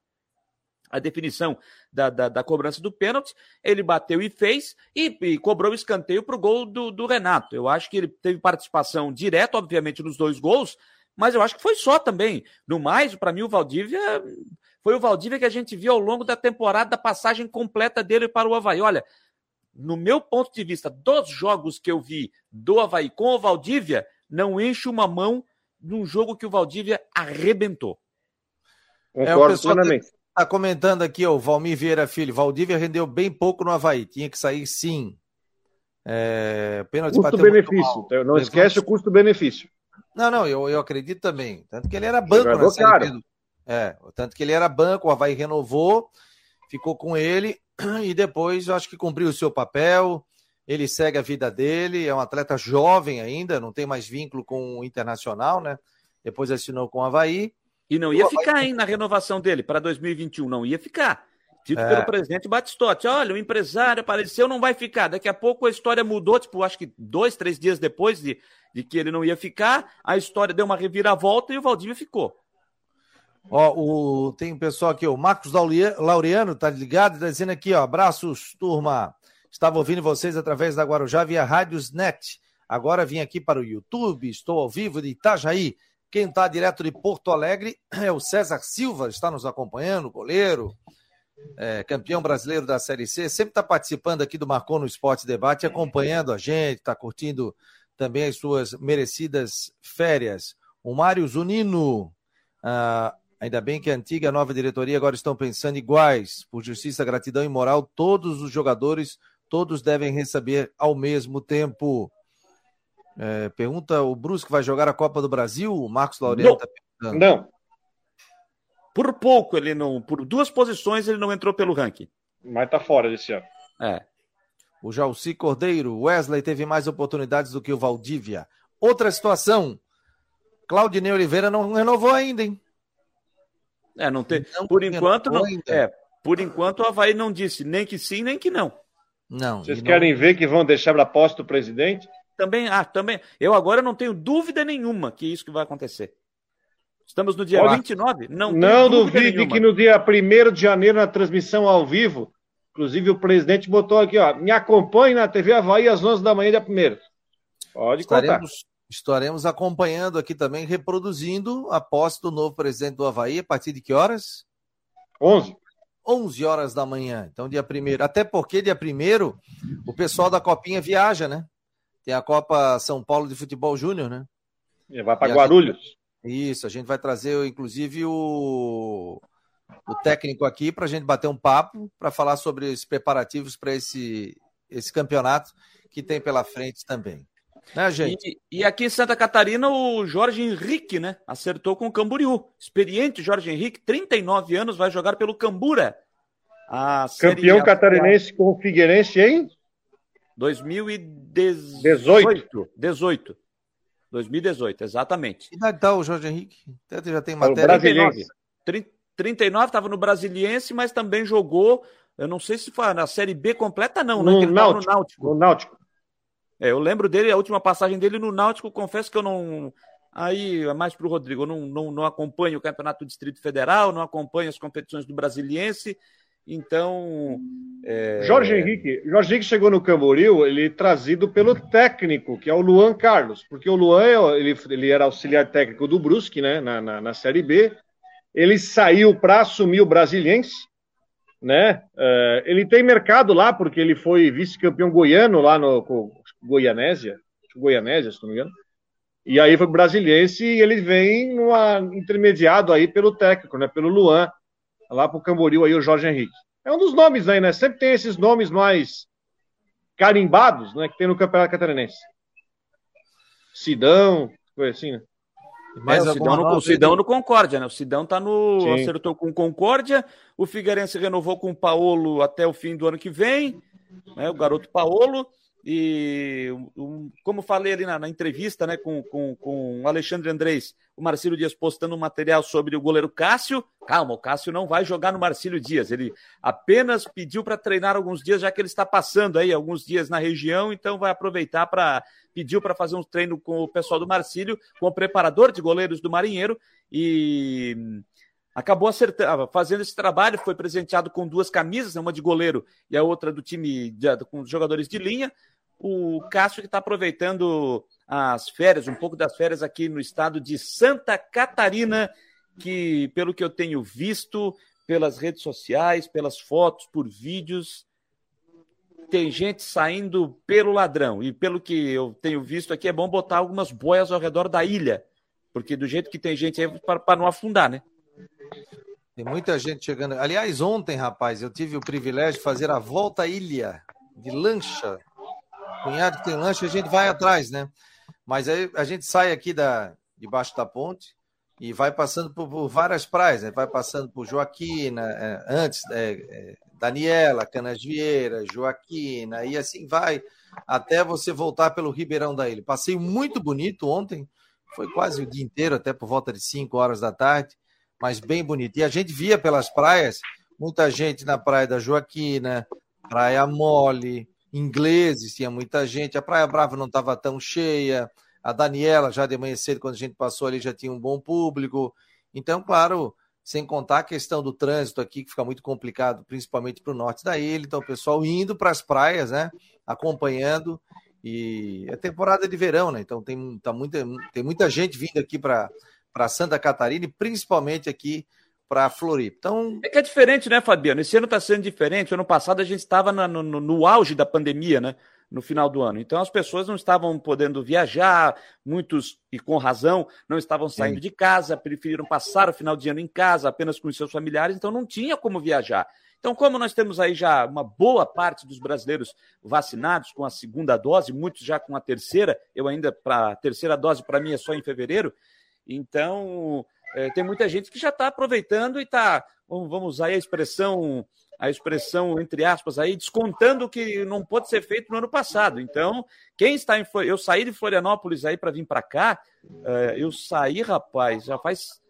A definição da, da, da cobrança do pênalti, ele bateu e fez e, e cobrou o escanteio para o gol do, do Renato. Eu acho que ele teve participação direta, obviamente, nos dois gols, mas eu acho que foi só também. No mais, para mim, o Valdívia foi o Valdívia que a gente viu ao longo da temporada, da passagem completa dele para o Havaí. Olha, no meu ponto de vista, dos jogos que eu vi do Havaí com o Valdívia, não enche uma mão num jogo que o Valdívia arrebentou. Concordo é, o plenamente. Está comentando aqui, o Valmir Vieira Filho. Valdívia rendeu bem pouco no Havaí. Tinha que sair sim. É, custo-benefício. Não esquece o custo-benefício. Não, não, eu, eu acredito também. Tanto que ele era banco Série B é, tanto que ele era banco, o Havaí renovou, ficou com ele e depois eu acho que cumpriu o seu papel. Ele segue a vida dele, é um atleta jovem ainda, não tem mais vínculo com o Internacional, né? Depois assinou com o Havaí. E não ia ficar, hein, na renovação dele para 2021, não ia ficar. Dito é. pelo presidente Batistotti. Olha, o empresário apareceu, não vai ficar. Daqui a pouco a história mudou, tipo, acho que dois, três dias depois de, de que ele não ia ficar, a história deu uma reviravolta e o Valdívia ficou. Ó, o, tem um pessoal aqui, o Marcos Laureano, tá ligado? Tá dizendo aqui, ó, abraços, turma. Estava ouvindo vocês através da Guarujá via Rádios Net. Agora vim aqui para o YouTube, estou ao vivo de Itajaí. Quem está direto de Porto Alegre é o César Silva, está nos acompanhando, goleiro, é, campeão brasileiro da Série C, sempre está participando aqui do Marcou no Esporte Debate, acompanhando a gente, está curtindo também as suas merecidas férias. O Mário Zunino, ah, Ainda bem que a antiga e a nova diretoria agora estão pensando iguais. Por justiça, gratidão e moral, todos os jogadores, todos devem receber ao mesmo tempo. É, pergunta o Brusque vai jogar a Copa do Brasil? O Marcos Laureano está perguntando. Não. Por pouco ele não. Por duas posições ele não entrou pelo ranking. Mas tá fora desse ano. É. O Jalci Cordeiro, Wesley teve mais oportunidades do que o Valdívia. Outra situação. Claudinei Oliveira não renovou ainda, hein? É, não tem. Não por enquanto, não. É, por enquanto o Havaí não disse nem que sim, nem que não. Não. Vocês querem não... ver que vão deixar para posto do presidente? Também, ah, também. Eu agora não tenho dúvida nenhuma que isso que vai acontecer. Estamos no dia Olha, 29? Não, não duvide nenhuma. que no dia 1 de janeiro, na transmissão ao vivo, inclusive o presidente botou aqui, ó, me acompanhe na TV Havaí às 11 da manhã, dia 1 Pode Estaremos, contar estaremos acompanhando aqui também, reproduzindo a posse do novo presidente do Havaí, a partir de que horas? 11. 11 horas da manhã. Então, dia primeiro. Até porque, dia primeiro, o pessoal da Copinha viaja, né? Tem a Copa São Paulo de Futebol Júnior, né? E vai para Guarulhos. Gente... Isso, a gente vai trazer, inclusive, o. o técnico aqui para a gente bater um papo, para falar sobre os preparativos para esse, esse campeonato que tem pela frente também. Né, gente? E, e, aqui em Santa Catarina, o Jorge Henrique, né? Acertou com o Camboriú. Experiente Jorge Henrique, 39 anos, vai jogar pelo Cambura. Campeão catarinense com o Figueirense em 2018. 18. 2018, exatamente. Que idade tá o Jorge Henrique? Já tem matéria. 39. 39, estava no Brasiliense, mas também jogou. Eu não sei se foi na Série B completa, não, né? No, Náutico, no Náutico. No Náutico. É, eu lembro dele, a última passagem dele no Náutico, confesso que eu não. Aí é mais para o Rodrigo, eu não, não, não acompanho o Campeonato do Distrito Federal, não acompanho as competições do Brasiliense, então. É... Jorge Henrique, Jorge Henrique chegou no Camboriú, ele trazido pelo técnico, que é o Luan Carlos, porque o Luan é ele, ele era auxiliar técnico do Brusque, né, na, na, na Série B. Ele saiu para assumir o Brasiliense, né? Uh, ele tem mercado lá, porque ele foi vice-campeão goiano lá no Goianésia, Goianésia, se não me engano. E aí foi brasiliense e ele vem numa, intermediado aí pelo técnico, né? Pelo Luan lá para o Camboriú aí o Jorge Henrique. É um dos nomes aí, né? Sempre tem esses nomes mais carimbados, né? Que tem no Campeonato Catarinense. Sidão, coisa assim, né? Mas é, o Sidão, no, o Sidão no Concórdia, né? O Sidão tá no. Sim. acertou com o Concórdia, o Figueirense renovou com o Paolo até o fim do ano que vem, né? O garoto Paolo. E um, como falei ali na, na, entrevista né, com, com, com o Alexandre Andrés, o Marcílio Dias postando um material sobre o goleiro Cássio. Calma, o Cássio não vai jogar no Marcílio Dias. Ele apenas pediu para treinar alguns dias, já que ele está passando aí alguns dias na região, então vai aproveitar para. Pediu para fazer um treino com o pessoal do Marcílio, com o preparador de goleiros do Marinheiro. E acabou acertando, ah, fazendo esse trabalho, foi presenteado com duas camisas, uma de goleiro e a outra do time de, com jogadores de linha o Cássio que está aproveitando as férias, um pouco das férias aqui no estado de Santa Catarina, que, pelo que eu tenho visto, pelas redes sociais, pelas fotos, por vídeos, tem gente saindo pelo ladrão. E pelo que eu tenho visto aqui, é bom botar algumas boias ao redor da ilha, porque do jeito que tem gente aí, para não afundar, né? Tem muita gente chegando. Aliás, ontem, rapaz, eu tive o privilégio de fazer a volta à ilha de lancha cunhado que tem lanche, a gente vai atrás, né? Mas aí a gente sai aqui da, debaixo da ponte e vai passando por, por várias praias, né? Vai passando por Joaquina, é, antes, é, é, Daniela, Canas Vieira, Joaquina, e assim vai até você voltar pelo Ribeirão da Ilha. Passei muito bonito ontem, foi quase o dia inteiro, até por volta de 5 horas da tarde, mas bem bonito. E a gente via pelas praias, muita gente na praia da Joaquina, Praia Mole, ingleses, tinha muita gente. A Praia Brava não estava tão cheia. A Daniela, já de manhã cedo, quando a gente passou ali, já tinha um bom público. Então, claro, sem contar a questão do trânsito aqui, que fica muito complicado, principalmente para o norte da ilha. Então, o pessoal indo para as praias, né? Acompanhando. E é temporada de verão, né? Então tem, tá muita, tem muita gente vindo aqui para Santa Catarina e principalmente aqui para Floripa. Então... É que é diferente, né, Fabiano? Esse ano está sendo diferente. ano passado a gente estava no, no, no, auge da pandemia, né? No final do ano. Então as pessoas não estavam podendo viajar, muitos, e com razão, não estavam saindo Sim. de casa, preferiram passar o final de ano em casa, apenas com os seus familiares, então não tinha como viajar. Então, como nós temos aí já uma boa parte dos brasileiros vacinados com a segunda dose, muitos já com a terceira, eu ainda para a terceira dose para mim é só em fevereiro. Então, é, tem muita gente que já está aproveitando e está, vamos usar a expressão, a expressão entre aspas aí, descontando o que não pôde ser feito no ano passado. Então, quem está em eu saí de Florianópolis aí para vir para cá, é, eu saí, rapaz, já faz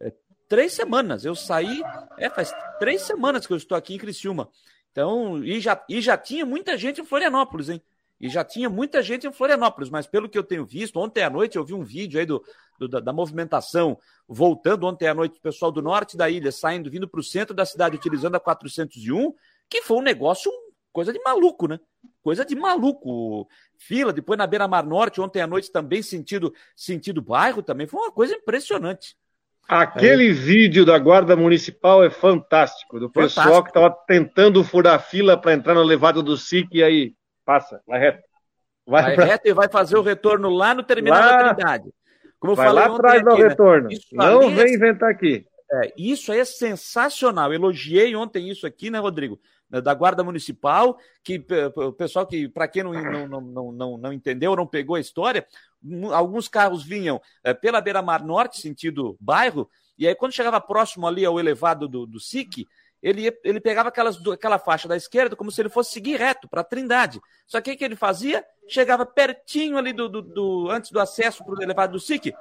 é, três semanas. Eu saí, é, faz três semanas que eu estou aqui em Criciúma. Então, e já, e já tinha muita gente em Florianópolis, hein? E já tinha muita gente em Florianópolis, mas pelo que eu tenho visto, ontem à noite eu vi um vídeo aí do, do da, da, movimentação voltando ontem à noite, o pessoal do norte da ilha saindo, vindo para o centro da cidade utilizando a 401, que foi um negócio, coisa de maluco, né? Coisa de maluco. Fila, depois na Beira-Mar Norte, ontem à noite também sentido, sentido bairro também, foi uma coisa impressionante. Aquele Aí. vídeo da Guarda Municipal é fantástico, do fantástico. pessoal que estava tentando furar fila para entrar no levado do SIC e aí passa, vai reto. Vai, vai pra... reto e vai fazer o retorno lá no terminal lá... da Trindade. Como eu vai falei lá atrás do retorno. Não vem inventar aqui. É, isso é sensacional. Elogiei ontem isso aqui, né, Rodrigo? Da Guarda Municipal, que o pessoal que, para quem não, não, não, não, não entendeu, não pegou a história, alguns carros vinham é, pela beira-mar norte, sentido bairro, e aí quando chegava próximo ali ao elevado do, do SIC, ele, ele pegava aquelas, aquela faixa da esquerda como se ele fosse seguir reto para a Trindade. Só que o que ele fazia? Chegava pertinho ali do, do, do antes do acesso para o elevado do SIC,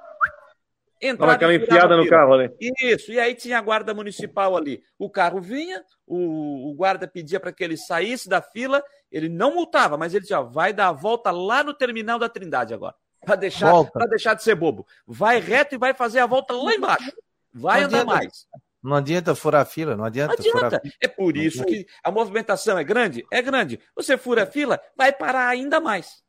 Entrava aquela enfiada no carro ali. Isso, e aí tinha a guarda municipal ali. O carro vinha, o, o guarda pedia para que ele saísse da fila, ele não multava, mas ele dizia: vai dar a volta lá no terminal da Trindade agora. Para deixar, deixar de ser bobo. Vai reto e vai fazer a volta lá embaixo. Vai não andar adianta, mais. Não adianta furar a fila, não adianta. Não adianta. É por isso que a movimentação é grande? É grande. Você fura a fila, vai parar ainda mais.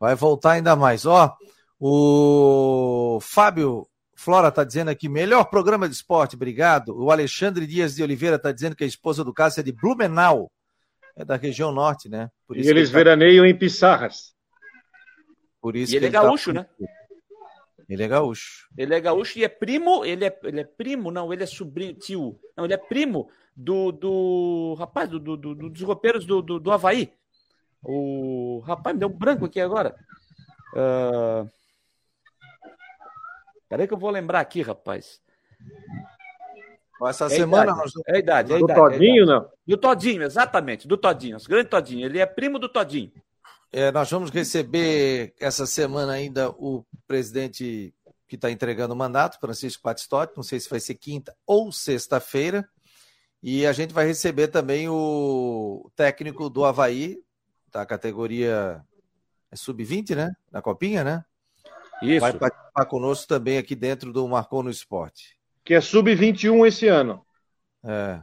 Vai voltar ainda mais. Ó, o Fábio Flora está dizendo aqui, melhor programa de esporte, obrigado. O Alexandre Dias de Oliveira está dizendo que a esposa do Cássio é de Blumenau, é da região norte, né? e eles tá... veraneiam em Pissarras. Por isso e ele é tá gaúcho, tá... né? Ele é gaúcho. Ele é gaúcho e é primo, ele é, ele é primo, não, ele é sobrinho, tio. Não, ele é primo do, do rapaz, do, do, do dos roupeiros do, do, do Havaí. O rapaz me deu um branco aqui agora. Uh... Peraí que eu vou lembrar aqui, rapaz. Essa é semana. Idade, É a idade. É a do idade, Todinho, é não? Do Todinho, exatamente. Do Todinho. O grande Todinho. Ele é primo do Todinho. É, nós vamos receber essa semana ainda o presidente que está entregando o mandato, Francisco Batistotti. Não sei se vai ser quinta ou sexta-feira. E a gente vai receber também o técnico do Havaí, da categoria é sub-20, né? Na Copinha, né? Isso. Vai participar conosco também aqui dentro do Marcou no Esporte. Que é sub-21 esse ano. É.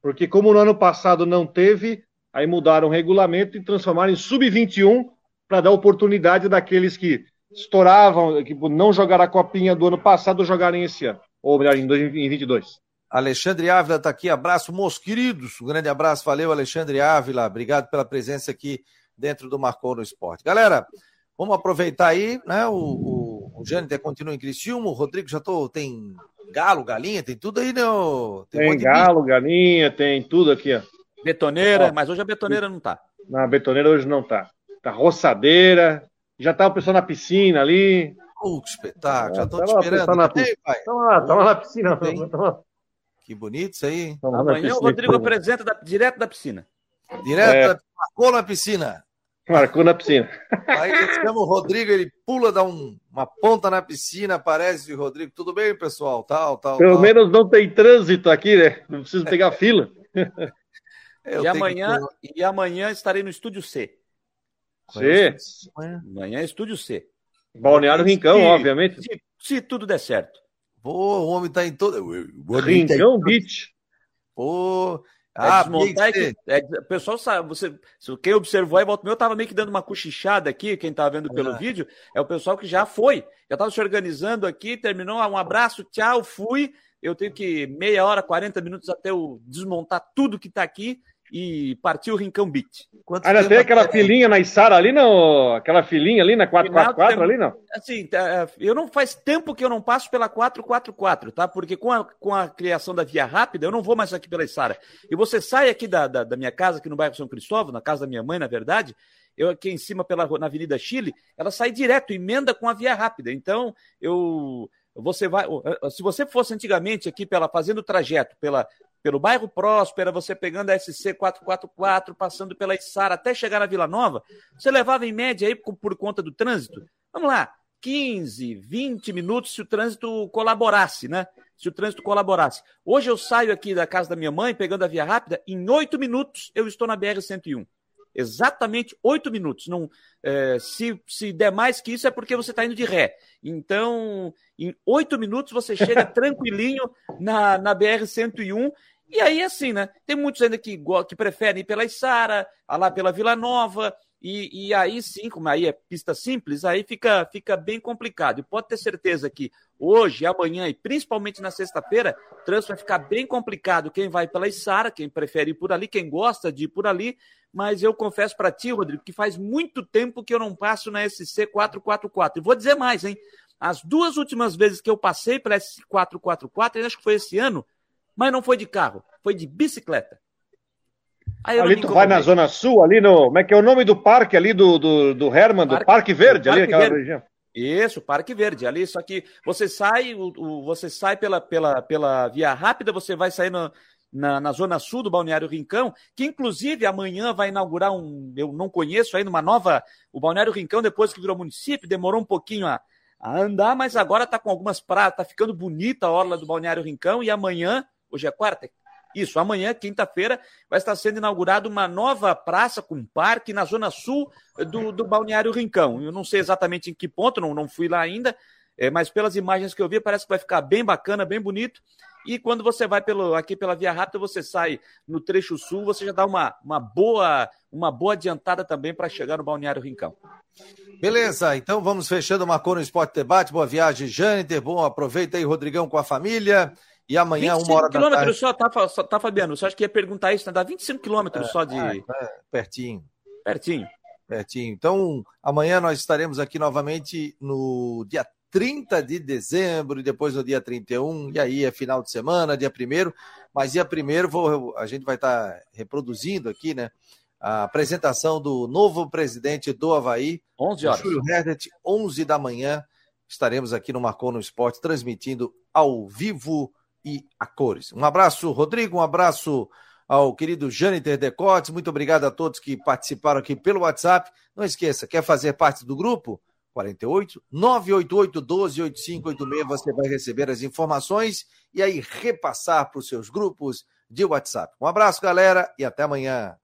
Porque como no ano passado não teve, aí mudaram o regulamento e transformaram em sub-21 para dar oportunidade daqueles que estouravam, que não jogaram a copinha do ano passado, jogarem esse ano. Ou melhor, em 2022. Alexandre Ávila está aqui, abraço, meus queridos. Um grande abraço, valeu, Alexandre Ávila. Obrigado pela presença aqui dentro do Marcou no Esporte. Galera, Vamos aproveitar aí, né? O, o, o Jâniter continua em Criciúma, o Rodrigo já tô, tem galo, galinha, tem tudo aí, né? Tem, tem galo, galinha, tem tudo aqui, ó. Betoneira, mas hoje a betoneira não tá. Na betoneira hoje não tá. Tá roçadeira, já tá o pessoal na piscina ali. Uh, que espetáculo, já tô te esperando. Na piscina. Tamo lá, tamo na piscina. Que bonito isso aí. Amanhã o Rodrigo apresenta da, direto da piscina. Direto é. da, marcou na piscina. Marcou na piscina. Aí chama o Rodrigo, ele pula, dá um, uma ponta na piscina, aparece o Rodrigo. Tudo bem, pessoal? Tal, tal. Pelo tal. menos não tem trânsito aqui, né? Não preciso pegar fila. e, amanhã, que... e amanhã estarei no Estúdio C. C? Amanhã é Estúdio C. Balneário Rincão, se, obviamente. Se, se, tudo der certo. Pô, o homem tá em todo. Rincão Beach. Pô, é ah, desmontar é que, é, o pessoal sabe, você, quem observou aí, volta meu, eu tava meio que dando uma cochichada aqui, quem tava vendo pelo é. vídeo, é o pessoal que já foi, já tava se organizando aqui, terminou, um abraço, tchau, fui, eu tenho que meia hora, 40 minutos até eu desmontar tudo que tá aqui, e partiu o Rincão Beat. Ainda tem aquela filinha na Isara ali, não? Aquela filinha ali na 444 ali, não? Assim, tá, é, eu não faz tempo que eu não passo pela 444, tá? Porque com a, com a criação da Via Rápida, eu não vou mais aqui pela Isara. E você sai aqui da, da, da minha casa, aqui no bairro São Cristóvão, na casa da minha mãe, na verdade, eu aqui em cima pela na Avenida Chile, ela sai direto, emenda com a Via Rápida. Então, eu você vai, se você fosse antigamente aqui pela fazendo o trajeto pela pelo bairro Próspera, você pegando a SC 444, passando pela Içara até chegar na Vila Nova, você levava em média aí por conta do trânsito, vamos lá, 15, 20 minutos se o trânsito colaborasse, né? Se o trânsito colaborasse. Hoje eu saio aqui da casa da minha mãe, pegando a via rápida, em 8 minutos eu estou na BR-101. Exatamente 8 minutos. Não, é, se, se der mais que isso é porque você está indo de ré. Então, em 8 minutos você chega tranquilinho na, na BR-101 e aí, assim, né? Tem muitos ainda que, que preferem ir pela Içara, lá pela Vila Nova, e, e, aí sim, como aí é pista simples, aí fica, fica bem complicado. E pode ter certeza que hoje, amanhã e principalmente na sexta-feira, o trânsito vai ficar bem complicado. Quem vai pela Içara, quem prefere ir por ali, quem gosta de ir por ali. Mas eu confesso para ti, Rodrigo, que faz muito tempo que eu não passo na SC 444. E vou dizer mais, hein? As duas últimas vezes que eu passei pela S444, acho que foi esse ano, mas não foi de carro, foi de bicicleta. ali tu vai na Zona Sul, ali no. Como é que é o nome do parque ali do, do, do Herman, do Parque Verde, ali, aquela Verde. região? Isso, Parque Verde. Ali, só que você sai, o, o, você sai pela, pela, pela via rápida, você vai sair no, na, na zona sul do Balneário Rincão, que inclusive amanhã vai inaugurar um, eu não conheço ainda, uma nova. O Balneário Rincão, depois que virou município, demorou um pouquinho a, a andar, mas agora está com algumas praias, está ficando bonita a orla do Balneário Rincão, e amanhã, hoje é quarta, isso, amanhã, quinta-feira, vai estar sendo inaugurada uma nova praça com parque na zona sul do, do Balneário Rincão. Eu não sei exatamente em que ponto, não, não fui lá ainda, é, mas pelas imagens que eu vi, parece que vai ficar bem bacana, bem bonito. E quando você vai pelo, aqui pela Via Rápida, você sai no trecho sul, você já dá uma, uma, boa, uma boa adiantada também para chegar no Balneário Rincão. Beleza, então vamos fechando o Marcou no Esporte Debate. Boa viagem, Jâniter. Bom, aproveita aí, Rodrigão, com a família. E amanhã, uma hora da tarde... só, tá, tá, Fabiano? Você acha que ia perguntar isso, né? Dá 25 quilômetros é, só de... É, é, pertinho. Pertinho. Pertinho. Então, amanhã nós estaremos aqui novamente no dia 30 de dezembro e depois no dia 31, e aí é final de semana, dia 1 mas dia 1 vou, a gente vai estar tá reproduzindo aqui, né? A apresentação do novo presidente do Havaí, 11 horas. Júlio Herdet, 11 da manhã. Estaremos aqui no Marcou no Esporte, transmitindo ao vivo e a cores. Um abraço, Rodrigo, um abraço ao querido Jâniter Decotes. Muito obrigado a todos que participaram aqui pelo WhatsApp. Não esqueça, quer fazer parte do grupo? 48 988 12 8586. Você vai receber as informações e aí repassar para os seus grupos de WhatsApp. Um abraço, galera, e até amanhã.